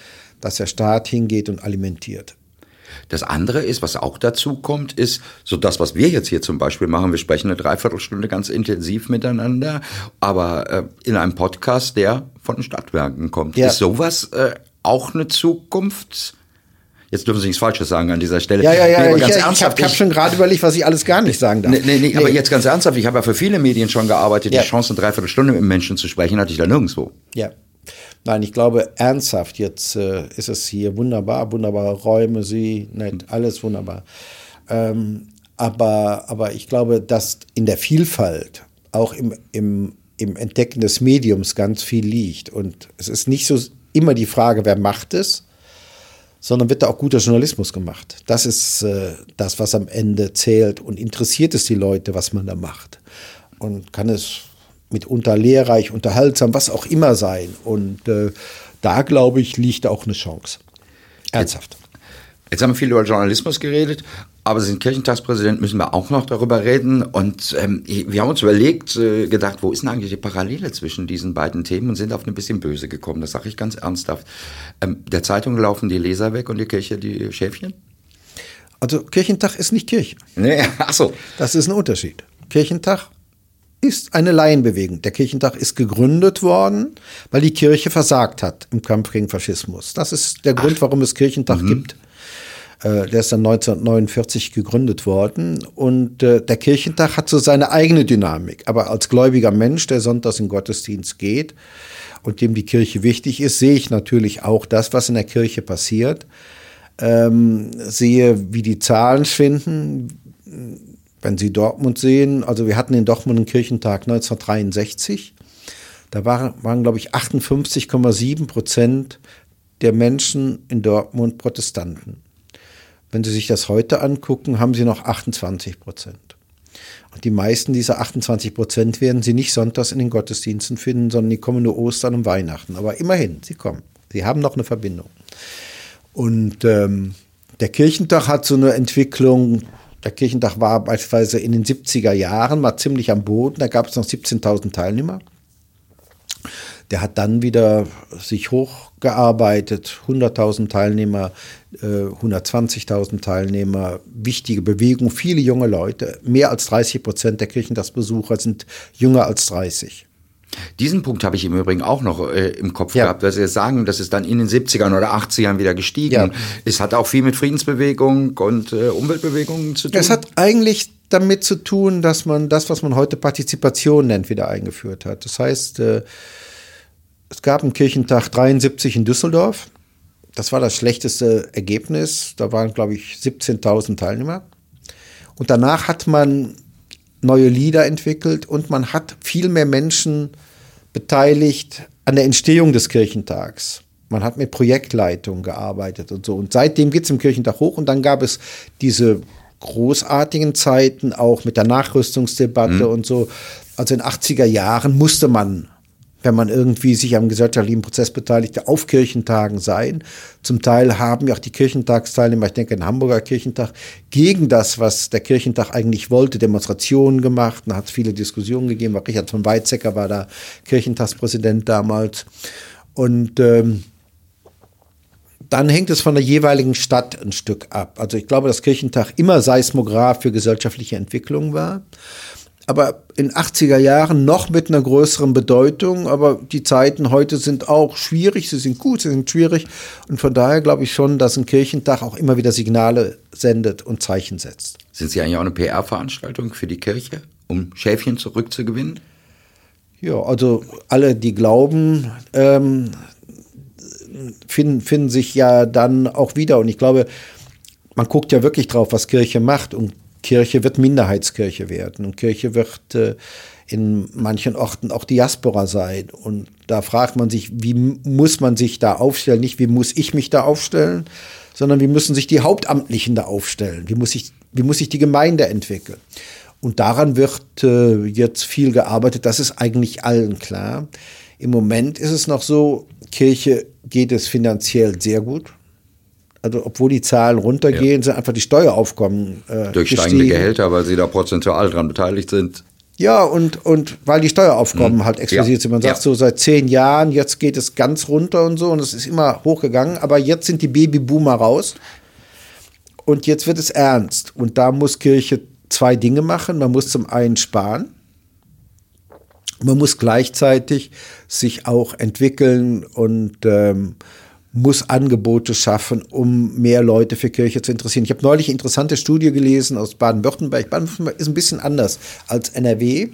dass der Staat hingeht und alimentiert. Das andere ist, was auch dazu kommt, ist so das, was wir jetzt hier zum Beispiel machen. Wir sprechen eine Dreiviertelstunde ganz intensiv miteinander, aber äh, in einem Podcast, der von den Stadtwerken kommt. Ja. Ist sowas äh, auch eine Zukunft? Jetzt dürfen Sie nichts Falsches sagen an dieser Stelle. Ja, ja, ja. Nee, ich ich habe hab schon gerade überlegt, was ich alles gar nicht sagen darf. Nee, nee, nee, aber jetzt ganz ernsthaft, ich habe ja für viele Medien schon gearbeitet, ja. die Chance, eine Dreiviertelstunde mit Menschen zu sprechen, hatte ich da nirgendwo. Ja. Nein, ich glaube ernsthaft, jetzt äh, ist es hier wunderbar, wunderbare Räume, Sie, nett, alles wunderbar. Ähm, aber, aber ich glaube, dass in der Vielfalt, auch im, im, im Entdecken des Mediums ganz viel liegt. Und es ist nicht so immer die Frage, wer macht es, sondern wird da auch guter Journalismus gemacht. Das ist äh, das, was am Ende zählt und interessiert es die Leute, was man da macht. Und kann es mitunter lehrreich, unterhaltsam, was auch immer sein. Und äh, da, glaube ich, liegt auch eine Chance. Ernsthaft. Jetzt haben wir viel über Journalismus geredet, aber Sie sind Kirchentagspräsident, müssen wir auch noch darüber reden. Und ähm, wir haben uns überlegt, äh, gedacht, wo ist denn eigentlich die Parallele zwischen diesen beiden Themen und sind auf ein bisschen böse gekommen. Das sage ich ganz ernsthaft. Ähm, der Zeitung laufen die Leser weg und die Kirche die Schäfchen? Also Kirchentag ist nicht Kirche. Nee, ach so. Das ist ein Unterschied. Kirchentag ist eine Laienbewegung. Der Kirchentag ist gegründet worden, weil die Kirche versagt hat im Kampf gegen Faschismus. Das ist der Grund, warum es Kirchentag mhm. gibt. Äh, der ist dann 1949 gegründet worden. Und äh, der Kirchentag hat so seine eigene Dynamik. Aber als gläubiger Mensch, der sonntags in Gottesdienst geht und dem die Kirche wichtig ist, sehe ich natürlich auch das, was in der Kirche passiert. Ähm, sehe, wie die Zahlen schwinden. Wenn Sie Dortmund sehen, also wir hatten in Dortmund einen Kirchentag 1963. Da waren, waren glaube ich, 58,7 Prozent der Menschen in Dortmund Protestanten. Wenn Sie sich das heute angucken, haben Sie noch 28 Prozent. Und die meisten dieser 28 Prozent werden Sie nicht sonntags in den Gottesdiensten finden, sondern die kommen nur Ostern und Weihnachten. Aber immerhin, sie kommen. Sie haben noch eine Verbindung. Und ähm, der Kirchentag hat so eine Entwicklung. Der Kirchentag war beispielsweise in den 70er Jahren mal ziemlich am Boden. Da gab es noch 17.000 Teilnehmer. Der hat dann wieder sich hochgearbeitet, 100.000 Teilnehmer, äh, 120.000 Teilnehmer, wichtige Bewegung, viele junge Leute. Mehr als 30 Prozent der Kirchentagsbesucher sind jünger als 30. Diesen Punkt habe ich im Übrigen auch noch äh, im Kopf ja. gehabt, dass Sie sagen, dass es dann in den 70ern oder 80ern wieder gestiegen ja. Es hat auch viel mit Friedensbewegung und äh, Umweltbewegungen zu tun. Es hat eigentlich damit zu tun, dass man das, was man heute Partizipation nennt, wieder eingeführt hat. Das heißt, äh, es gab einen Kirchentag 73 in Düsseldorf. Das war das schlechteste Ergebnis. Da waren, glaube ich, 17.000 Teilnehmer. Und danach hat man neue Lieder entwickelt und man hat viel mehr Menschen beteiligt an der Entstehung des Kirchentags. Man hat mit Projektleitung gearbeitet und so. Und seitdem geht es im Kirchentag hoch und dann gab es diese großartigen Zeiten auch mit der Nachrüstungsdebatte mhm. und so. Also in 80er Jahren musste man wenn man irgendwie sich am gesellschaftlichen Prozess beteiligte, auf Kirchentagen sein. Zum Teil haben ja auch die Kirchentagsteilnehmer, ich denke, den Hamburger Kirchentag, gegen das, was der Kirchentag eigentlich wollte, Demonstrationen gemacht. Da hat es viele Diskussionen gegeben. Richard von Weizsäcker war da Kirchentagspräsident damals. Und ähm, dann hängt es von der jeweiligen Stadt ein Stück ab. Also ich glaube, dass Kirchentag immer Seismograph für gesellschaftliche Entwicklung war aber in 80er Jahren noch mit einer größeren Bedeutung. Aber die Zeiten heute sind auch schwierig, sie sind gut, sie sind schwierig. Und von daher glaube ich schon, dass ein Kirchentag auch immer wieder Signale sendet und Zeichen setzt. Sind Sie eigentlich auch eine PR-Veranstaltung für die Kirche, um Schäfchen zurückzugewinnen? Ja, also alle, die glauben, ähm, finden, finden sich ja dann auch wieder. Und ich glaube, man guckt ja wirklich drauf, was Kirche macht. Und Kirche wird Minderheitskirche werden und Kirche wird äh, in manchen Orten auch Diaspora sein. Und da fragt man sich, wie muss man sich da aufstellen? Nicht, wie muss ich mich da aufstellen, sondern wie müssen sich die Hauptamtlichen da aufstellen? Wie muss ich, wie muss sich die Gemeinde entwickeln? Und daran wird äh, jetzt viel gearbeitet. Das ist eigentlich allen klar. Im Moment ist es noch so, Kirche geht es finanziell sehr gut also obwohl die Zahlen runtergehen, ja. sind einfach die Steueraufkommen äh, durch gestiegen. steigende Gehälter, weil sie da prozentual dran beteiligt sind. Ja, und, und weil die Steueraufkommen hm. halt explodiert sind. Man sagt ja. so seit zehn Jahren, jetzt geht es ganz runter und so und es ist immer hochgegangen, aber jetzt sind die Babyboomer raus und jetzt wird es ernst. Und da muss Kirche zwei Dinge machen. Man muss zum einen sparen. Man muss gleichzeitig sich auch entwickeln und ähm, muss Angebote schaffen, um mehr Leute für Kirche zu interessieren. Ich habe neulich eine interessante Studie gelesen aus Baden-Württemberg. Baden-Württemberg ist ein bisschen anders als NRW,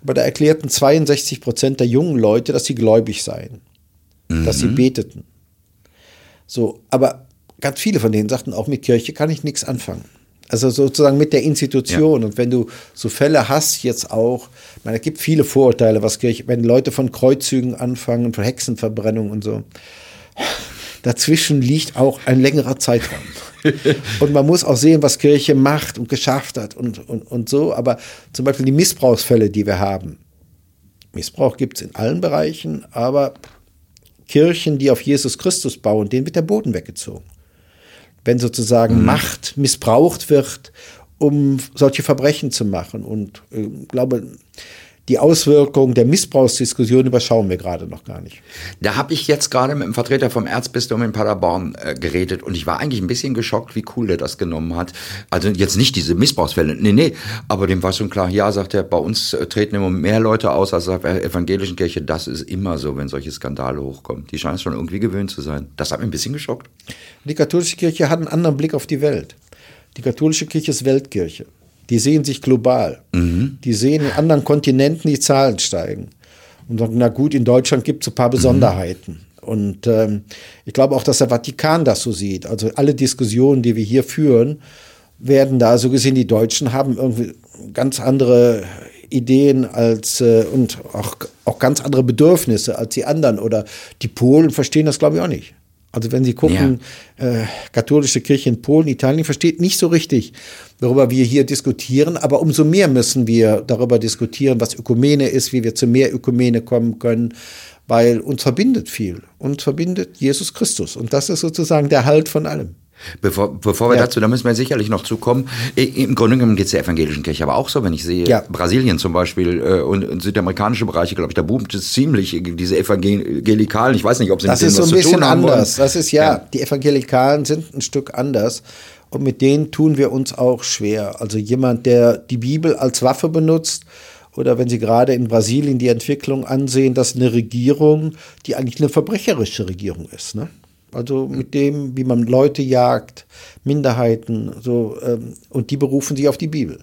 aber da erklärten 62 Prozent der jungen Leute, dass sie gläubig seien, mhm. dass sie mhm. beteten. So, aber ganz viele von denen sagten auch, mit Kirche kann ich nichts anfangen. Also sozusagen mit der Institution. Ja. Und wenn du so Fälle hast, jetzt auch, ich meine, es gibt viele Vorurteile, was Kirche, wenn Leute von Kreuzzügen anfangen, von Hexenverbrennung und so. Dazwischen liegt auch ein längerer Zeitraum. und man muss auch sehen, was Kirche macht und geschafft hat und, und, und so. Aber zum Beispiel die Missbrauchsfälle, die wir haben. Missbrauch gibt es in allen Bereichen, aber Kirchen, die auf Jesus Christus bauen, denen wird der Boden weggezogen wenn sozusagen mhm. Macht missbraucht wird, um solche Verbrechen zu machen. Und ich äh, glaube, die Auswirkungen der Missbrauchsdiskussion überschauen wir gerade noch gar nicht. Da habe ich jetzt gerade mit einem Vertreter vom Erzbistum in Paderborn äh, geredet und ich war eigentlich ein bisschen geschockt, wie cool der das genommen hat. Also jetzt nicht diese Missbrauchsfälle, nee, nee, aber dem war schon klar, ja, sagt er, bei uns äh, treten immer mehr Leute aus als auf der evangelischen Kirche. Das ist immer so, wenn solche Skandale hochkommen. Die scheinen es schon irgendwie gewöhnt zu sein. Das hat mich ein bisschen geschockt. Die katholische Kirche hat einen anderen Blick auf die Welt. Die katholische Kirche ist Weltkirche. Die sehen sich global. Mhm. Die sehen in anderen Kontinenten die Zahlen steigen. Und sagen, na gut, in Deutschland gibt es ein paar Besonderheiten. Mhm. Und ähm, ich glaube auch, dass der Vatikan das so sieht. Also alle Diskussionen, die wir hier führen, werden da so gesehen, die Deutschen haben irgendwie ganz andere Ideen als äh, und auch, auch ganz andere Bedürfnisse als die anderen. Oder die Polen verstehen das, glaube ich, auch nicht. Also wenn Sie gucken, ja. äh, katholische Kirche in Polen, Italien versteht nicht so richtig, worüber wir hier diskutieren, aber umso mehr müssen wir darüber diskutieren, was Ökumene ist, wie wir zu mehr Ökumene kommen können, weil uns verbindet viel. Uns verbindet Jesus Christus und das ist sozusagen der Halt von allem. Bevor, bevor wir ja. dazu, da müssen wir sicherlich noch zukommen. Im Grunde genommen geht es der evangelischen Kirche aber auch so, wenn ich sehe, ja. Brasilien zum Beispiel äh, und, und südamerikanische Bereiche, glaube ich, da boomt es ziemlich, diese Evangelikalen. Ich weiß nicht, ob sie das mit ist so ein bisschen anders. Das ist ja, ja, die Evangelikalen sind ein Stück anders und mit denen tun wir uns auch schwer. Also jemand, der die Bibel als Waffe benutzt, oder wenn Sie gerade in Brasilien die Entwicklung ansehen, dass eine Regierung, die eigentlich eine verbrecherische Regierung ist, ne? Also mit dem, wie man Leute jagt, Minderheiten, so, ähm, und die berufen sich auf die Bibel.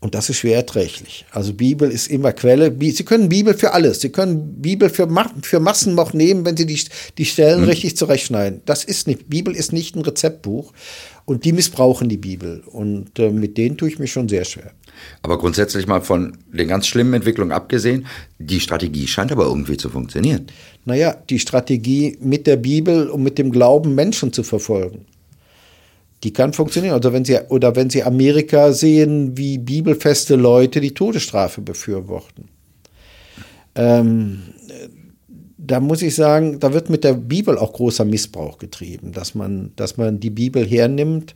Und das ist schwer erträglich. Also Bibel ist immer Quelle. Sie können Bibel für alles. Sie können Bibel für, für Massen noch nehmen, wenn Sie die, die Stellen mhm. richtig zurechtschneiden. Das ist nicht, Bibel ist nicht ein Rezeptbuch. Und die missbrauchen die Bibel. Und äh, mit denen tue ich mich schon sehr schwer. Aber grundsätzlich mal von den ganz schlimmen Entwicklungen abgesehen, die Strategie scheint aber irgendwie zu funktionieren. Naja, die Strategie mit der Bibel und mit dem Glauben Menschen zu verfolgen. Die kann funktionieren. Oder wenn Sie, oder wenn Sie Amerika sehen, wie bibelfeste Leute die Todesstrafe befürworten. Ähm, da muss ich sagen, da wird mit der Bibel auch großer Missbrauch getrieben, dass man, dass man die Bibel hernimmt,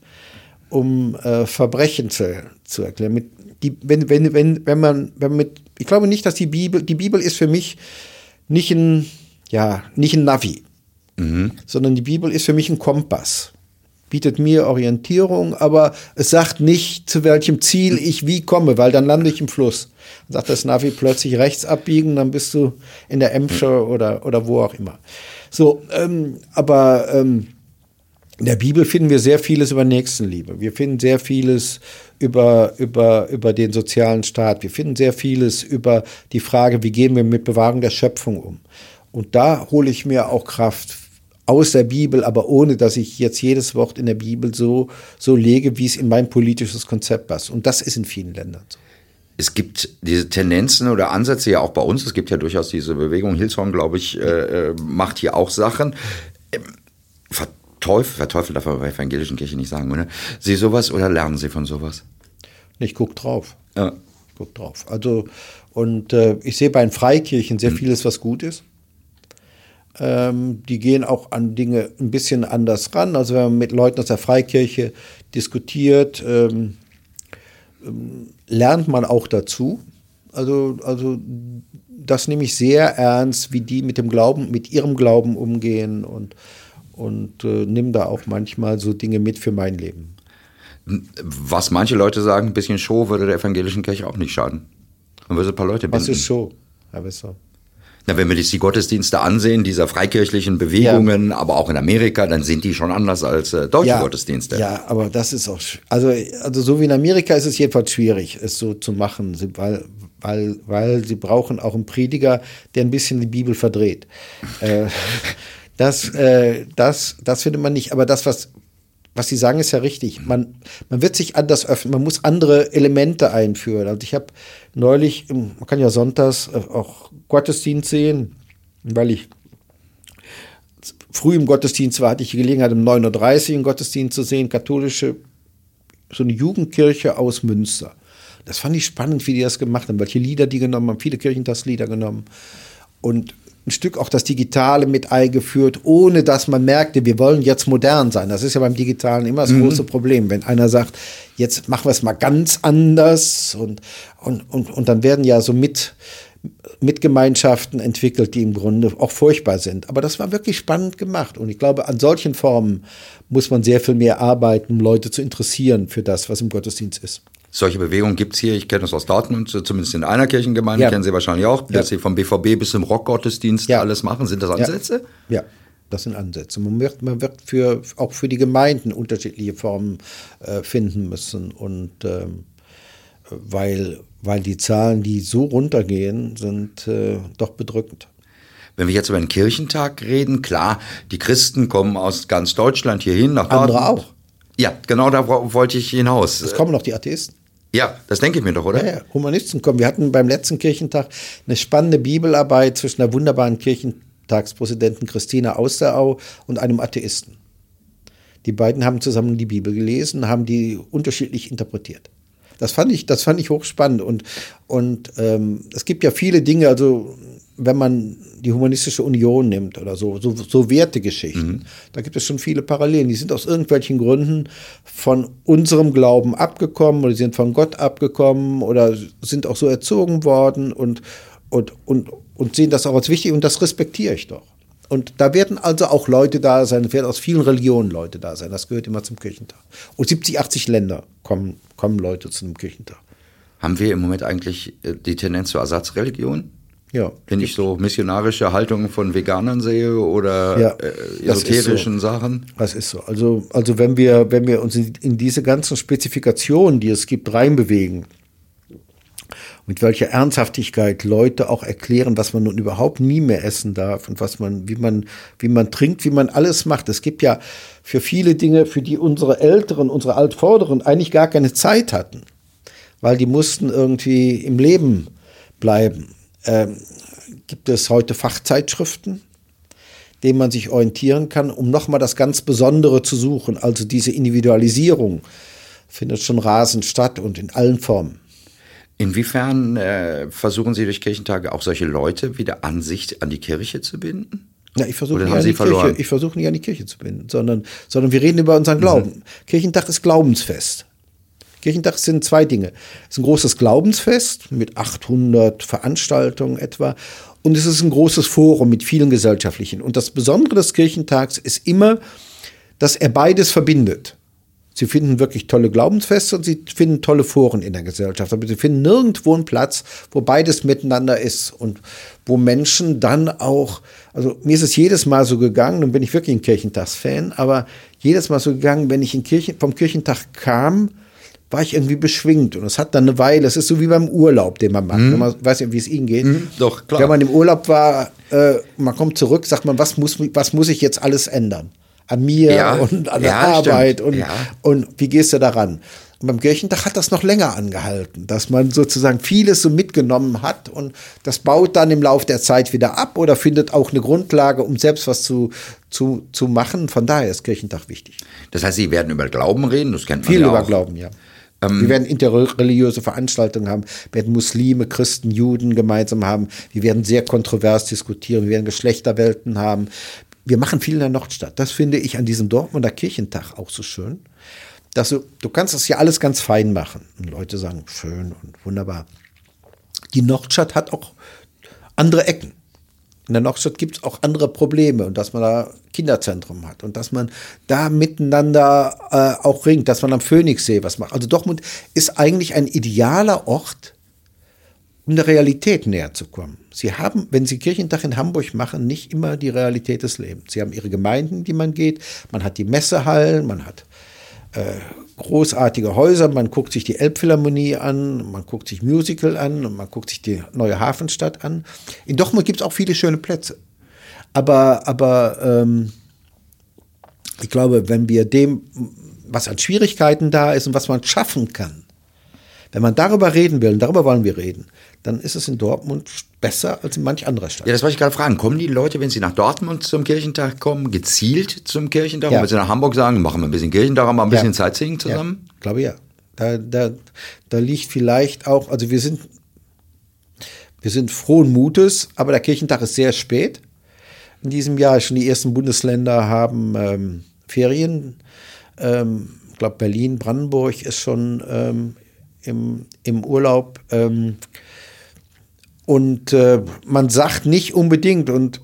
um äh, Verbrechen zu, zu erklären. Mit, die, wenn, wenn, wenn, wenn man, wenn man mit, ich glaube nicht, dass die Bibel, die Bibel ist für mich nicht ein, ja, nicht ein Navi, mhm. sondern die Bibel ist für mich ein Kompass. Bietet mir Orientierung, aber es sagt nicht, zu welchem Ziel ich wie komme, weil dann lande ich im Fluss. Dann sagt das Navi plötzlich rechts abbiegen, dann bist du in der Emscher oder, oder wo auch immer. So, ähm, aber ähm, in der Bibel finden wir sehr vieles über Nächstenliebe. Wir finden sehr vieles über, über, über den sozialen Staat. Wir finden sehr vieles über die Frage, wie gehen wir mit Bewahrung der Schöpfung um. Und da hole ich mir auch Kraft aus der Bibel, aber ohne, dass ich jetzt jedes Wort in der Bibel so, so lege, wie es in mein politisches Konzept passt. Und das ist in vielen Ländern so. Es gibt diese Tendenzen oder Ansätze ja auch bei uns. Es gibt ja durchaus diese Bewegung. Hillsong, glaube ich, äh, äh macht hier auch Sachen. Ähm, verteufelt, verteufelt darf man bei evangelischen Kirchen nicht sagen, oder? Sie sowas oder lernen Sie von sowas? Ich gucke drauf. Ja. Ich guck drauf. Also, und äh, ich sehe bei den Freikirchen sehr mhm. vieles, was gut ist. Ähm, die gehen auch an Dinge ein bisschen anders ran. Also wenn man mit Leuten aus der Freikirche diskutiert, ähm, ähm lernt man auch dazu. Also, also das nehme ich sehr ernst, wie die mit dem Glauben, mit ihrem Glauben umgehen und und äh, nimm da auch manchmal so Dinge mit für mein Leben. Was manche Leute sagen, ein bisschen Show würde der evangelischen Kirche auch nicht schaden. Man würde ein paar Leute binden. Was ist Show, Herr Wesser? Na, wenn wir jetzt die Gottesdienste ansehen, dieser freikirchlichen Bewegungen, ja. aber auch in Amerika, dann sind die schon anders als äh, deutsche ja, Gottesdienste. Ja, aber das ist auch, also, also so wie in Amerika ist es jedenfalls schwierig, es so zu machen, weil, weil, weil sie brauchen auch einen Prediger, der ein bisschen die Bibel verdreht. äh, das, äh, das, das findet man nicht. Aber das, was, was Sie sagen, ist ja richtig. Man, man wird sich anders öffnen, man muss andere Elemente einführen. Also ich habe neulich, man kann ja sonntags äh, auch Gottesdienst sehen, weil ich früh im Gottesdienst war, hatte ich die Gelegenheit, um 9.30 Uhr einen Gottesdienst zu sehen, katholische, so eine Jugendkirche aus Münster. Das fand ich spannend, wie die das gemacht haben, welche Lieder die genommen haben, viele Kirchentagslieder genommen. Und ein Stück auch das Digitale mit eingeführt, ohne dass man merkte, wir wollen jetzt modern sein. Das ist ja beim Digitalen immer das mhm. große Problem. Wenn einer sagt, jetzt machen wir es mal ganz anders und, und, und, und dann werden ja so mit, Mitgemeinschaften entwickelt, die im Grunde auch furchtbar sind. Aber das war wirklich spannend gemacht. Und ich glaube, an solchen Formen muss man sehr viel mehr arbeiten, um Leute zu interessieren für das, was im Gottesdienst ist. Solche Bewegungen gibt es hier, ich kenne das aus Dortmund, zumindest in einer Kirchengemeinde, ja. kennen Sie wahrscheinlich auch, dass ja. Sie vom BVB bis zum Rockgottesdienst ja. alles machen. Sind das Ansätze? Ja. ja. Das sind Ansätze. Man wird, man wird für, auch für die Gemeinden unterschiedliche Formen äh, finden müssen. Und ähm, weil, weil die Zahlen, die so runtergehen, sind äh, doch bedrückend. Wenn wir jetzt über den Kirchentag reden, klar, die Christen kommen aus ganz Deutschland hierhin nach Dortmund. Andere auch. Ja, genau da wollte ich hinaus. Es kommen noch die Atheisten. Ja, das denke ich mir doch, oder? Ja, ja, Humanisten kommen. Wir hatten beim letzten Kirchentag eine spannende Bibelarbeit zwischen der wunderbaren Kirchentagspräsidentin Christina Austerau und einem Atheisten. Die beiden haben zusammen die Bibel gelesen, haben die unterschiedlich interpretiert. Das fand ich, das fand ich hochspannend. Und, und ähm, es gibt ja viele Dinge, also wenn man die Humanistische Union nimmt oder so, so, so Wertegeschichten, mhm. da gibt es schon viele Parallelen. Die sind aus irgendwelchen Gründen von unserem Glauben abgekommen oder sind von Gott abgekommen oder sind auch so erzogen worden und, und, und, und sehen das auch als wichtig und das respektiere ich doch. Und da werden also auch Leute da sein, es werden aus vielen Religionen Leute da sein. Das gehört immer zum Kirchentag. Und 70, 80 Länder kommen, kommen Leute zu einem Kirchentag. Haben wir im Moment eigentlich äh, die Tendenz zur Ersatzreligion? Ja. Wenn ich so missionarische Haltungen von Veganern sehe oder ja, äh, esoterischen so. Sachen. Das ist so. Also, also wenn wir, wenn wir uns in, in diese ganzen Spezifikationen, die es gibt, reinbewegen, mit welcher Ernsthaftigkeit Leute auch erklären, was man nun überhaupt nie mehr essen darf und was man, wie man, wie man trinkt, wie man alles macht. Es gibt ja für viele Dinge, für die unsere Älteren, unsere Altvorderen eigentlich gar keine Zeit hatten, weil die mussten irgendwie im Leben bleiben ähm, gibt es heute Fachzeitschriften, denen man sich orientieren kann, um nochmal das ganz Besondere zu suchen. Also diese Individualisierung findet schon rasend statt und in allen Formen. Inwiefern äh, versuchen Sie durch Kirchentage auch solche Leute wieder an sich, an die Kirche zu binden? Ja, ich versuche nicht, an die Kirche, ich versuche nicht an die Kirche zu binden, sondern, sondern wir reden über unseren Glauben. Mhm. Kirchentag ist Glaubensfest. Kirchentag sind zwei Dinge. Es ist ein großes Glaubensfest mit 800 Veranstaltungen etwa. Und es ist ein großes Forum mit vielen gesellschaftlichen. Und das Besondere des Kirchentags ist immer, dass er beides verbindet. Sie finden wirklich tolle Glaubensfeste und sie finden tolle Foren in der Gesellschaft. Aber sie finden nirgendwo einen Platz, wo beides miteinander ist und wo Menschen dann auch, also mir ist es jedes Mal so gegangen, nun bin ich wirklich ein Kirchentagsfan, aber jedes Mal so gegangen, wenn ich Kirchen, vom Kirchentag kam, war ich irgendwie beschwingt. Und es hat dann eine Weile, es ist so wie beim Urlaub, den man macht. Mhm. Man weiß nicht, wie es Ihnen geht. Mhm, doch, klar. Wenn man im Urlaub war, äh, man kommt zurück, sagt man, was muss, was muss ich jetzt alles ändern? An mir ja. und an der ja, Arbeit und, ja. und wie gehst du daran? Und beim Kirchentag hat das noch länger angehalten, dass man sozusagen vieles so mitgenommen hat und das baut dann im Laufe der Zeit wieder ab oder findet auch eine Grundlage, um selbst was zu, zu, zu machen. Von daher ist Kirchentag wichtig. Das heißt, Sie werden über Glauben reden, das kennt man Viel ja über Glauben, ja. Ähm, wir werden interreligiöse Veranstaltungen haben, wir werden Muslime, Christen, Juden gemeinsam haben. Wir werden sehr kontrovers diskutieren, wir werden Geschlechterwelten haben. Wir machen viel in der Nordstadt. Das finde ich an diesem Dortmunder Kirchentag auch so schön. Dass du, du kannst das ja alles ganz fein machen. Und Leute sagen, schön und wunderbar. Die Nordstadt hat auch andere Ecken in der Nordstadt gibt es auch andere Probleme und dass man da Kinderzentrum hat und dass man da miteinander äh, auch ringt, dass man am Phoenixsee was macht. Also Dortmund ist eigentlich ein idealer Ort, um der Realität näher zu kommen. Sie haben, wenn Sie Kirchentag in Hamburg machen, nicht immer die Realität des Lebens. Sie haben Ihre Gemeinden, die man geht, man hat die Messehallen, man hat großartige Häuser, man guckt sich die Elbphilharmonie an, man guckt sich Musical an man guckt sich die neue Hafenstadt an. In Dortmund gibt es auch viele schöne Plätze. Aber, aber ähm, ich glaube, wenn wir dem, was an Schwierigkeiten da ist und was man schaffen kann, wenn man darüber reden will, und darüber wollen wir reden, dann ist es in Dortmund besser als in manch anderer Stadt. Ja, das wollte ich gerade fragen. Kommen die Leute, wenn sie nach Dortmund zum Kirchentag kommen, gezielt zum Kirchentag? Ja. Und wenn sie nach Hamburg sagen, machen wir ein bisschen Kirchentag, haben wir ein bisschen ja. Sightseeing zusammen? Ja, glaube ja. Da, da, da liegt vielleicht auch, also wir sind, wir sind frohen Mutes, aber der Kirchentag ist sehr spät. In diesem Jahr schon die ersten Bundesländer haben ähm, Ferien. Ähm, ich glaube, Berlin, Brandenburg ist schon ähm, im, im Urlaub. Ähm, und äh, man sagt nicht unbedingt, und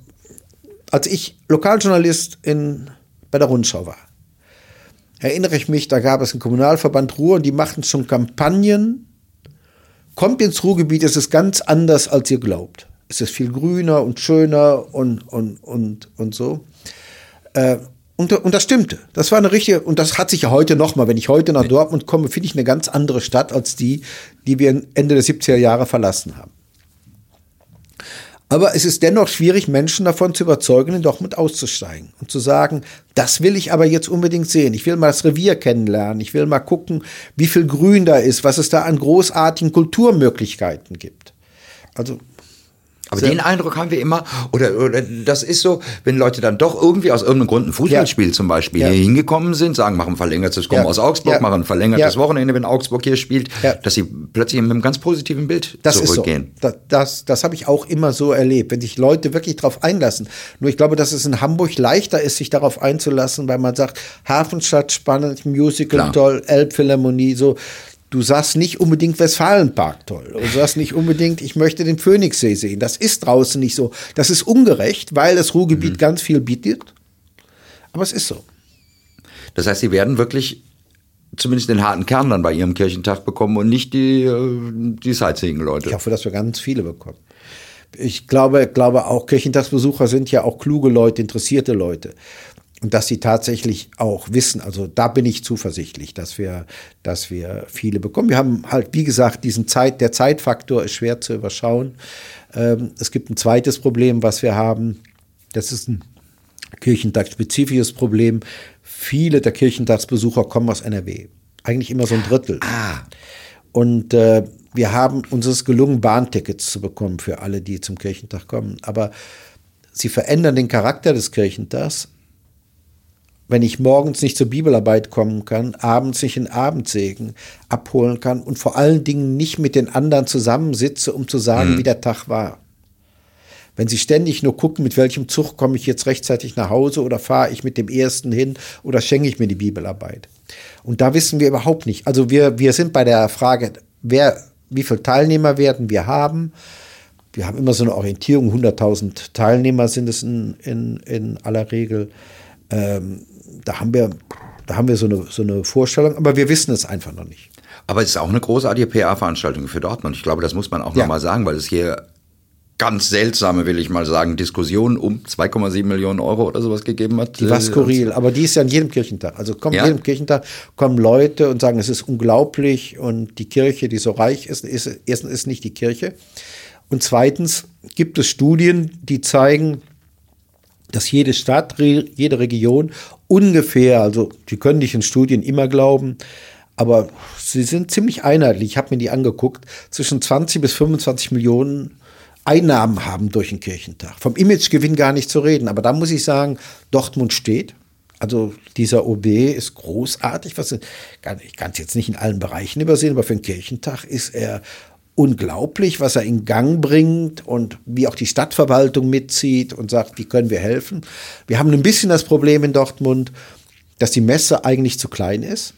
als ich Lokaljournalist in, bei der Rundschau war, erinnere ich mich, da gab es einen Kommunalverband Ruhr und die machten schon Kampagnen. Kommt ins Ruhrgebiet, es ist ganz anders, als ihr glaubt. Es ist viel grüner und schöner und, und, und, und so. Äh, und, und, das stimmte. Das war eine richtige, und das hat sich ja heute nochmal, wenn ich heute nach Dortmund komme, finde ich eine ganz andere Stadt als die, die wir Ende der 70er Jahre verlassen haben. Aber es ist dennoch schwierig, Menschen davon zu überzeugen, in Dortmund auszusteigen und zu sagen, das will ich aber jetzt unbedingt sehen. Ich will mal das Revier kennenlernen. Ich will mal gucken, wie viel Grün da ist, was es da an großartigen Kulturmöglichkeiten gibt. Also aber den Eindruck haben wir immer, oder, oder das ist so, wenn Leute dann doch irgendwie aus irgendeinem Grund ein Fußballspiel ja. zum Beispiel ja. hier hingekommen sind, sagen, machen verlängertes, kommen ja. aus Augsburg, machen ein verlängertes Wochenende, wenn Augsburg hier spielt, dass sie plötzlich mit einem ganz positiven Bild das zurückgehen. Ist so. Das, das, das habe ich auch immer so erlebt, wenn sich Leute wirklich darauf einlassen. Nur ich glaube, dass es in Hamburg leichter ist, sich darauf einzulassen, weil man sagt, Hafenstadt spannend, Musical Klar. toll, Elbphilharmonie, so Du sagst nicht unbedingt Westfalenpark toll. Du sagst nicht unbedingt, ich möchte den Phoenixsee sehen. Das ist draußen nicht so. Das ist ungerecht, weil das Ruhrgebiet mhm. ganz viel bietet. Aber es ist so. Das heißt, sie werden wirklich zumindest den harten Kern dann bei ihrem Kirchentag bekommen und nicht die, äh, die Sightseeing-Leute. Ich hoffe, dass wir ganz viele bekommen. Ich glaube, glaube auch Kirchentagsbesucher sind ja auch kluge Leute, interessierte Leute und dass sie tatsächlich auch wissen, also da bin ich zuversichtlich, dass wir, dass wir viele bekommen. Wir haben halt, wie gesagt, diesen Zeit, der Zeitfaktor ist schwer zu überschauen. Ähm, es gibt ein zweites Problem, was wir haben. Das ist ein Kirchentagsspezifisches Problem. Viele der Kirchentagsbesucher kommen aus NRW. Eigentlich immer so ein Drittel. Ah. Und äh, wir haben uns es gelungen, Bahntickets zu bekommen für alle, die zum Kirchentag kommen. Aber sie verändern den Charakter des Kirchentags wenn ich morgens nicht zur Bibelarbeit kommen kann, abends nicht in Abendsegen abholen kann und vor allen Dingen nicht mit den anderen zusammensitze, um zu sagen, mhm. wie der Tag war. Wenn Sie ständig nur gucken, mit welchem Zug komme ich jetzt rechtzeitig nach Hause oder fahre ich mit dem ersten hin oder schenke ich mir die Bibelarbeit. Und da wissen wir überhaupt nicht. Also wir, wir sind bei der Frage, wer, wie viele Teilnehmer werden wir haben? Wir haben immer so eine Orientierung, 100.000 Teilnehmer sind es in, in, in aller Regel. Ähm, da haben wir, da haben wir so eine, so eine Vorstellung, aber wir wissen es einfach noch nicht. Aber es ist auch eine großartige PR-Veranstaltung für Dortmund. Ich glaube, das muss man auch ja. nochmal sagen, weil es hier ganz seltsame, will ich mal sagen, Diskussionen um 2,7 Millionen Euro oder sowas gegeben hat. Die war skurril, aber die ist ja an jedem Kirchentag. Also kommt ja? jedem Kirchentag kommen Leute und sagen, es ist unglaublich und die Kirche, die so reich ist, ist erstens ist nicht die Kirche und zweitens gibt es Studien, die zeigen, dass jede Stadt, jede Region ungefähr, also die können dich in Studien immer glauben, aber sie sind ziemlich einheitlich. Ich habe mir die angeguckt, zwischen 20 bis 25 Millionen Einnahmen haben durch den Kirchentag. Vom Imagegewinn gar nicht zu reden, aber da muss ich sagen, Dortmund steht. Also dieser OB ist großartig. Was, ich kann es jetzt nicht in allen Bereichen übersehen, aber für den Kirchentag ist er unglaublich, was er in Gang bringt und wie auch die Stadtverwaltung mitzieht und sagt, wie können wir helfen. Wir haben ein bisschen das Problem in Dortmund, dass die Messe eigentlich zu klein ist.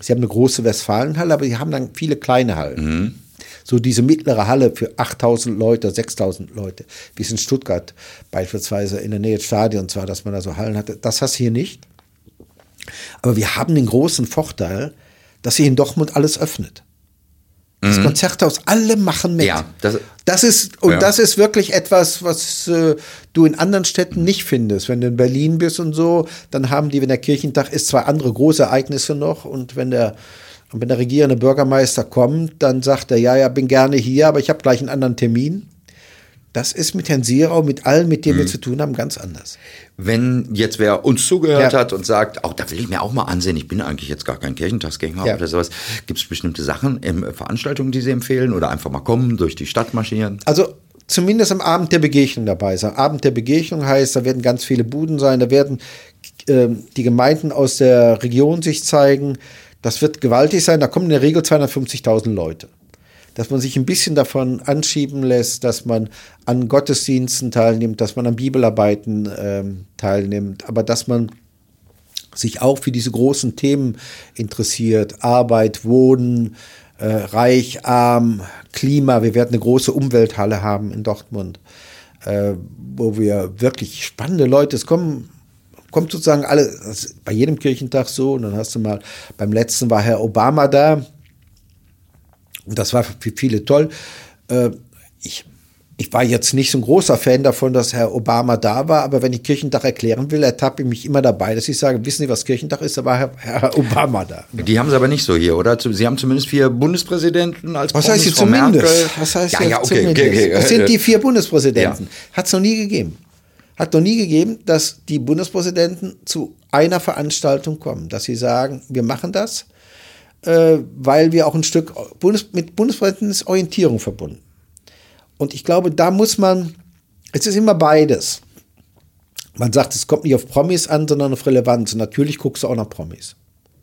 Sie haben eine große Westfalenhalle, aber sie haben dann viele kleine Hallen. Mhm. So diese mittlere Halle für 8000 Leute, 6000 Leute, wie es in Stuttgart beispielsweise in der Nähe des Stadions war, dass man da so Hallen hatte. Das hast du hier nicht. Aber wir haben den großen Vorteil, dass sich in Dortmund alles öffnet. Das Konzerthaus, alle machen mit. Ja, das- das ist, und Ja. das ist wirklich etwas, was äh, du in anderen Städten nicht findest. Wenn du in Berlin bist und so, dann haben die, wenn der Kirchentag ist, zwei andere große Ereignisse noch. Und wenn der, und wenn der regierende Bürgermeister kommt, dann sagt er, ja, ja, bin gerne hier, aber ich habe gleich einen anderen Termin. Das ist mit Herrn Sierau, mit allen, mit Mhm. denen wir zu tun haben, ganz anders. Wenn jetzt wer uns zugehört Ja. hat und sagt, auch da will ich mir auch mal ansehen, ich bin eigentlich jetzt gar kein Kirchentagsgänger Ja. oder sowas, gibt es bestimmte Sachen, ähm, Veranstaltungen, die Sie empfehlen oder einfach mal kommen, durch die Stadt marschieren? Also zumindest am Abend der Begegnung dabei sein. Abend der Begegnung heißt, da werden ganz viele Buden sein, da werden ähm, die Gemeinden aus der Region sich zeigen. Das wird gewaltig sein, da kommen in der Regel 250.000 Leute. Dass man sich ein bisschen davon anschieben lässt, dass man an Gottesdiensten teilnimmt, dass man an Bibelarbeiten ähm, teilnimmt, aber dass man sich auch für diese großen Themen interessiert. Arbeit, Wohnen, äh, reich, arm, Klima. Wir werden eine große Umwelthalle haben in Dortmund, äh, wo wir wirklich spannende Leute, es kommen, kommt sozusagen alle, bei jedem Kirchentag so. Und dann hast du mal, beim letzten war Herr Obama da. Und das war für viele toll. Äh, ich, ich war jetzt nicht so ein großer Fan davon, dass Herr Obama da war, aber wenn ich Kirchentag erklären will, ertappe ich mich immer dabei, dass ich sage, wissen Sie, was Kirchentag ist? Da war Herr, Herr Obama da. Die haben sie aber nicht so hier, oder? Sie haben zumindest vier Bundespräsidenten als Was heißt Frau zumindest? Merkel. Was heißt ja, ja, okay, zumindest? okay, okay. Das sind die vier Bundespräsidenten. Ja. Hat es noch nie gegeben. Hat noch nie gegeben, dass die Bundespräsidenten zu einer Veranstaltung kommen, dass sie sagen, wir machen das, äh, weil wir auch ein Stück Bundes, mit Bundespräsidenten ist Orientierung verbunden. Und ich glaube, da muss man, es ist immer beides. Man sagt, es kommt nicht auf Promis an, sondern auf Relevanz. Und natürlich guckst du auch nach Promis.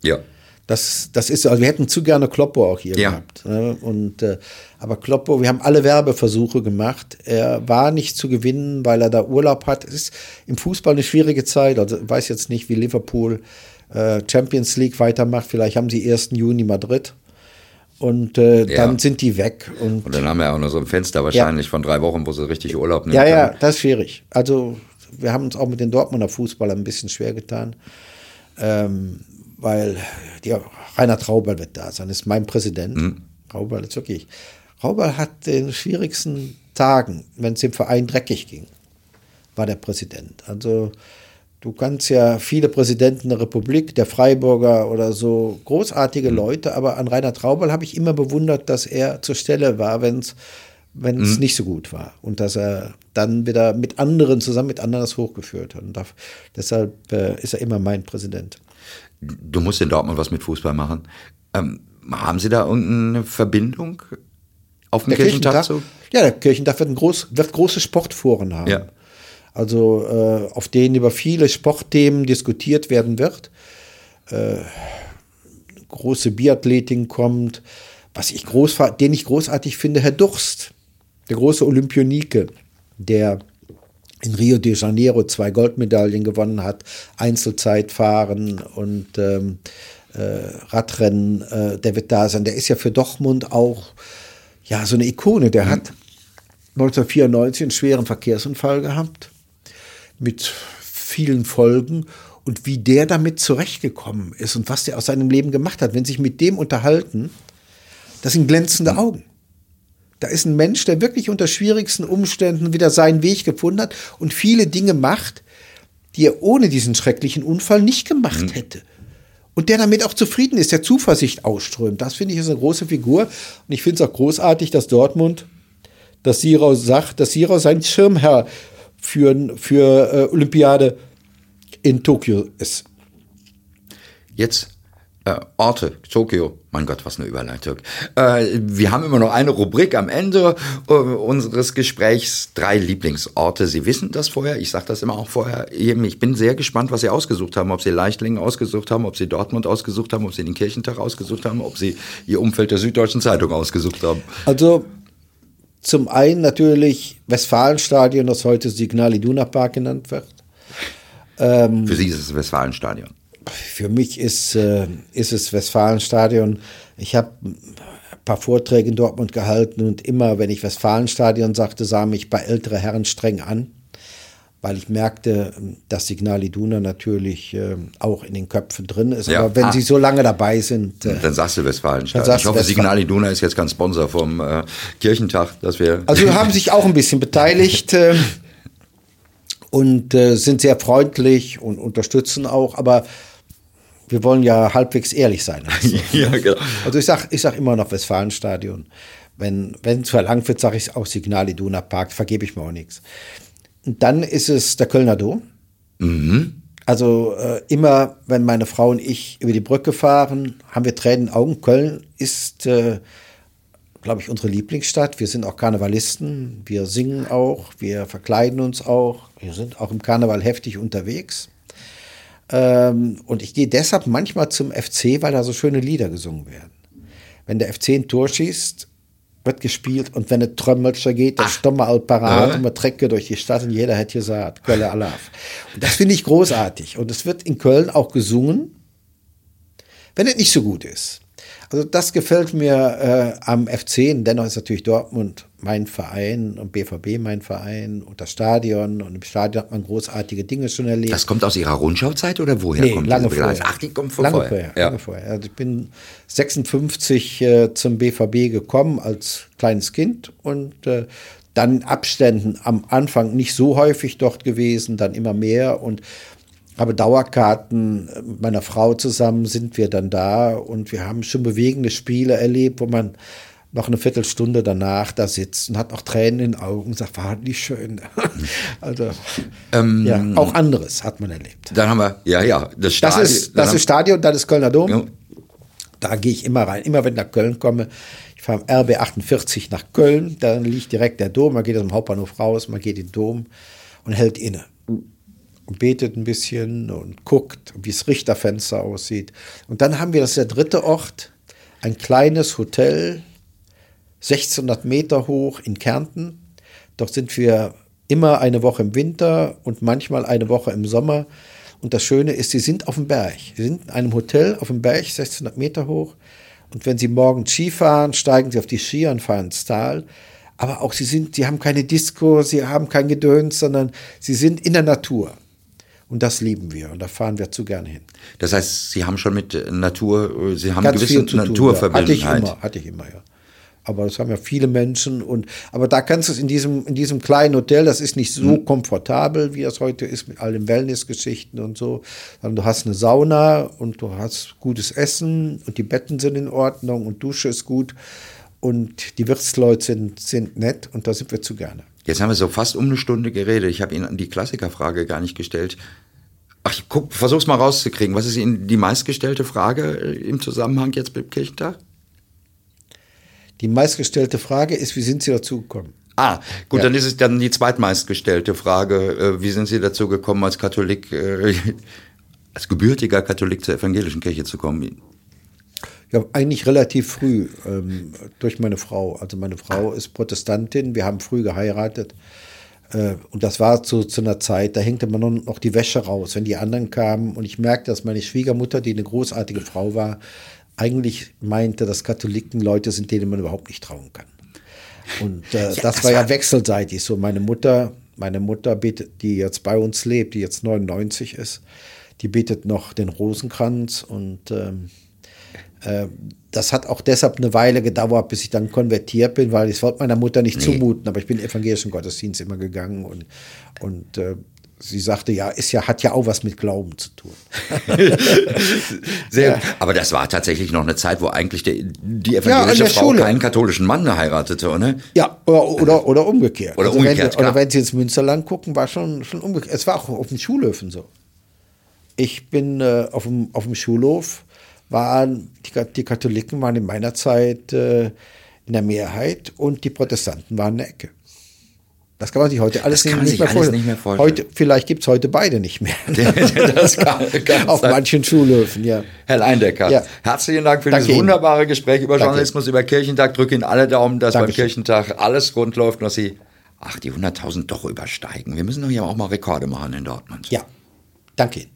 Ja. Das, das ist, also wir hätten zu gerne Kloppo auch hier Ja. gehabt. Ne? Und, äh, aber Kloppo, wir haben alle Werbeversuche gemacht. Er war nicht zu gewinnen, weil er da Urlaub hat. Es ist im Fußball eine schwierige Zeit. Also ich weiß jetzt nicht, wie Liverpool Champions League weitermacht. Vielleicht haben sie 1. Juni Madrid. Und äh, Ja. dann sind die weg. Und Und dann haben wir auch noch so ein Fenster wahrscheinlich von drei Wochen, wo sie richtig Urlaub nehmen ja, ja, können. das ist schwierig. Also wir haben uns auch mit den Dortmunder Fußballern ein bisschen schwer getan, ähm, weil die, Rainer Traubal wird da sein, ist mein Präsident. Traubal ist wirklich, Traubal hat den schwierigsten Tagen, wenn es dem Verein dreckig ging, war der Präsident. Also du kannst ja viele Präsidenten der Republik, der Freiburger oder so, großartige Leute, aber an Rainer Traubal habe ich immer bewundert, dass er zur Stelle war, wenn es wenn es nicht so gut war und dass er dann wieder mit anderen zusammen mit anderen das hochgeführt hat. Und da, deshalb äh, ist er immer mein Präsident. Du musst in Dortmund was mit Fußball machen. Ähm, haben Sie da irgendeine Verbindung auf dem Kirchentag? Kirchentag, so? ja, der Kirchentag wird, ein groß, wird große Sportforen haben. Ja. Also äh, auf denen über viele Sportthemen diskutiert werden wird. Äh, große Biathletin kommt. Was ich groß, den ich großartig finde, Herr Durst, der große Olympionike, der in Rio de Janeiro zwei Goldmedaillen gewonnen hat, Einzelzeitfahren und ähm, äh, Radrennen, äh, der wird da sein. Der ist ja für Dortmund auch ja so eine Ikone. Der hat 1994 einen schweren Verkehrsunfall gehabt mit vielen Folgen und wie der damit zurechtgekommen ist und was der aus seinem Leben gemacht hat. Wenn sich mit dem unterhalten, das sind glänzende Augen. Da ist ein Mensch, der wirklich unter schwierigsten Umständen wieder seinen Weg gefunden hat und viele Dinge macht, die er ohne diesen schrecklichen Unfall nicht gemacht hätte. Und der damit auch zufrieden ist, der Zuversicht ausströmt. Das finde ich ist eine große Figur. Und ich finde es auch großartig, dass Dortmund, dass Sirau sagt, dass Sirau sein Schirmherr für, für äh, Olympiade in Tokio ist. Jetzt äh, Orte, Tokio. Mein Gott, was eine Überleitung. Äh, wir haben immer noch eine Rubrik am Ende äh, unseres Gesprächs. Drei Lieblingsorte. Sie wissen das vorher. Ich sage das immer auch vorher. Eben, Ich bin sehr gespannt, was Sie ausgesucht haben. Ob Sie Leichtlingen ausgesucht haben, ob Sie Dortmund ausgesucht haben, ob Sie den Kirchentag ausgesucht haben, ob Sie Ihr Umfeld der Süddeutschen Zeitung ausgesucht haben. Also zum einen natürlich Westfalenstadion, das heute Signal Iduna Park genannt wird. Für Sie ist es Westfalenstadion. Für mich ist, äh, ist es Westfalenstadion. Ich habe ein paar Vorträge in Dortmund gehalten und immer, wenn ich Westfalenstadion sagte, sah mich bei älteren Herren streng an. Weil ich merkte, dass Signal Iduna natürlich äh, auch in den Köpfen drin ist. Ja. Aber wenn Ah. Sie so lange dabei sind, äh, Dann sagst du Westfalenstadt. Sagst Ich hoffe, Westfalen. Signal Iduna ist jetzt kein Sponsor vom äh, Kirchentag, dass wir. Also haben sich auch ein bisschen beteiligt äh, und äh, sind sehr freundlich und unterstützen auch, aber wir wollen ja halbwegs ehrlich sein. Also, ja, genau. also ich sag, ich sag immer noch Westfalenstadion. Wenn wenn es verlangt wird, sage ich auch Signal Iduna Park, vergebe ich mir auch nichts. Dann ist es der Kölner Dom. Also äh, immer, wenn meine Frau und ich über die Brücke fahren, haben wir Tränen in den Augen. Köln ist, äh, glaube ich, unsere Lieblingsstadt. Wir sind auch Karnevalisten. Wir singen auch, wir verkleiden uns auch. Wir sind auch im Karneval heftig unterwegs. Ähm, und ich gehe deshalb manchmal zum FC, weil da so schöne Lieder gesungen werden. Wenn der FC ein Tor schießt, wird gespielt und wenn eine Trömmelscher geht, dann stomme all parat Ja. und man trecke durch die Stadt und jeder hätte gesagt, Kölle Alaf. Und das finde ich großartig. Und es wird in Köln auch gesungen, wenn es nicht so gut ist. Also das gefällt mir äh, am FC. Und dennoch ist natürlich Dortmund mein Verein und BVB mein Verein und das Stadion. Und im Stadion hat man großartige Dinge schon erlebt. Das kommt aus Ihrer Rundschauzeit oder woher Nee, kommt lange diese vorher. Ach, die kommt von lange vorher. vorher. Ja. Lange vorher. Also ich bin 56 äh, zum BVB gekommen als kleines Kind und äh, dann Abständen am Anfang nicht so häufig dort gewesen, dann immer mehr und habe Dauerkarten äh, mit meiner Frau zusammen sind wir dann da und wir haben schon bewegende Spiele erlebt, wo man noch eine Viertelstunde danach da sitzt und hat noch Tränen in den Augen und sagt, war nicht schön. also Ähm, ja, auch anderes hat man erlebt. Dann haben wir, ja, ja, das Das Stadion. ist, dann das ist Stadion, das ist Kölner Dom. Ja. Da gehe ich immer rein. Immer wenn ich nach Köln komme, ich fahre am RB 48 nach Köln, dann liegt direkt der Dom, man geht aus dem Hauptbahnhof raus, man geht in den Dom und hält inne. Betet ein bisschen und guckt, wie das Richterfenster aussieht. Und dann haben wir, das ist der dritte Ort, ein kleines Hotel, 1600 Meter hoch in Kärnten. Dort sind wir immer eine Woche im Winter und manchmal eine Woche im Sommer. Und das Schöne ist, sie sind auf dem Berg. Sie sind in einem Hotel auf dem Berg, 1600 Meter hoch. Und wenn sie morgens Ski fahren, steigen sie auf die Skier und fahren ins Tal. Aber auch sie sind, sie haben keine Disco, sie haben kein Gedöns, sondern sie sind in der Natur. Und das lieben wir und da fahren wir zu gern hin. Das heißt, Sie haben schon mit äh, Natur, äh, Sie haben Ganz gewisse zu tun. Ja. Hatte ich immer, hatte ich immer, ja. Aber das haben ja viele Menschen und aber da kannst du es in diesem in diesem kleinen Hotel, das ist nicht so Hm. komfortabel, wie das heute ist mit all den Wellnessgeschichten und so, sondern du hast eine Sauna und du hast gutes Essen und die Betten sind in Ordnung und Dusche ist gut und die Wirtsleute sind sind nett und da sind wir zu gerne. Jetzt haben wir so fast um eine Stunde geredet. Ich habe Ihnen die Klassikerfrage gar nicht gestellt. Ach, ich guck, versuch's mal rauszukriegen. Was ist Ihnen die meistgestellte Frage äh, im Zusammenhang jetzt mit dem Kirchentag? Die meistgestellte Frage ist, wie sind Sie dazu gekommen? Ah, gut, Ja. dann ist es dann die zweitmeistgestellte Frage. Äh, Wie sind Sie dazu gekommen, als Katholik, äh, als gebürtiger Katholik zur evangelischen Kirche zu kommen? Ja, eigentlich relativ früh ähm, durch meine Frau. Also meine Frau ist Protestantin, wir haben früh geheiratet. Äh, und das war zu, zu einer Zeit, da hängte man noch, die Wäsche raus, wenn die anderen kamen. Und ich merkte, dass meine Schwiegermutter, die eine großartige Frau war, eigentlich meinte, dass Katholiken Leute sind, denen man überhaupt nicht trauen kann. Und äh, das, das war ja wechselseitig. So meine Mutter, meine Mutter betet, die jetzt bei uns lebt, die jetzt 99 ist, die betet noch den Rosenkranz und ähm, äh, das hat auch deshalb eine Weile gedauert, bis ich dann konvertiert bin, weil ich es wollte meiner Mutter nicht zumuten, aber ich bin evangelischen Gottesdienst immer gegangen und, und äh, sie sagte, ja, ist ja, hat ja auch was mit Glauben zu tun. Sehr, Aber das war tatsächlich noch eine Zeit, wo eigentlich die Ja, evangelische der Frau Schule. keinen katholischen Mann heiratete, oder? Ja, oder, oder, oder umgekehrt. Oder also umgekehrt, wenn, Oder wenn Sie ins Münsterland gucken, war schon, schon umgekehrt. Es war auch auf den Schulhöfen so. Ich bin äh, auf, dem, auf dem Schulhof, waren die, die Katholiken waren in meiner Zeit äh, in der Mehrheit und die Protestanten waren in der Ecke. Das kann man sich heute alles, nicht, sich mehr alles nicht mehr vorstellen. Heute, vielleicht gibt es heute beide nicht mehr. das kann, kann auf sein. manchen Schulhöfen, ja. Herr Leindecker, Ja. herzlichen Dank für Danke dieses Ihnen. wunderbare Gespräch über Danke. Journalismus, über Kirchentag. Drücke Ihnen alle Daumen, dass beim Dankeschön. Kirchentag alles rund läuft und dass Sie, ach, die 100.000 doch übersteigen. Wir müssen doch hier auch mal Rekorde machen in Dortmund. Ja, danke Ihnen.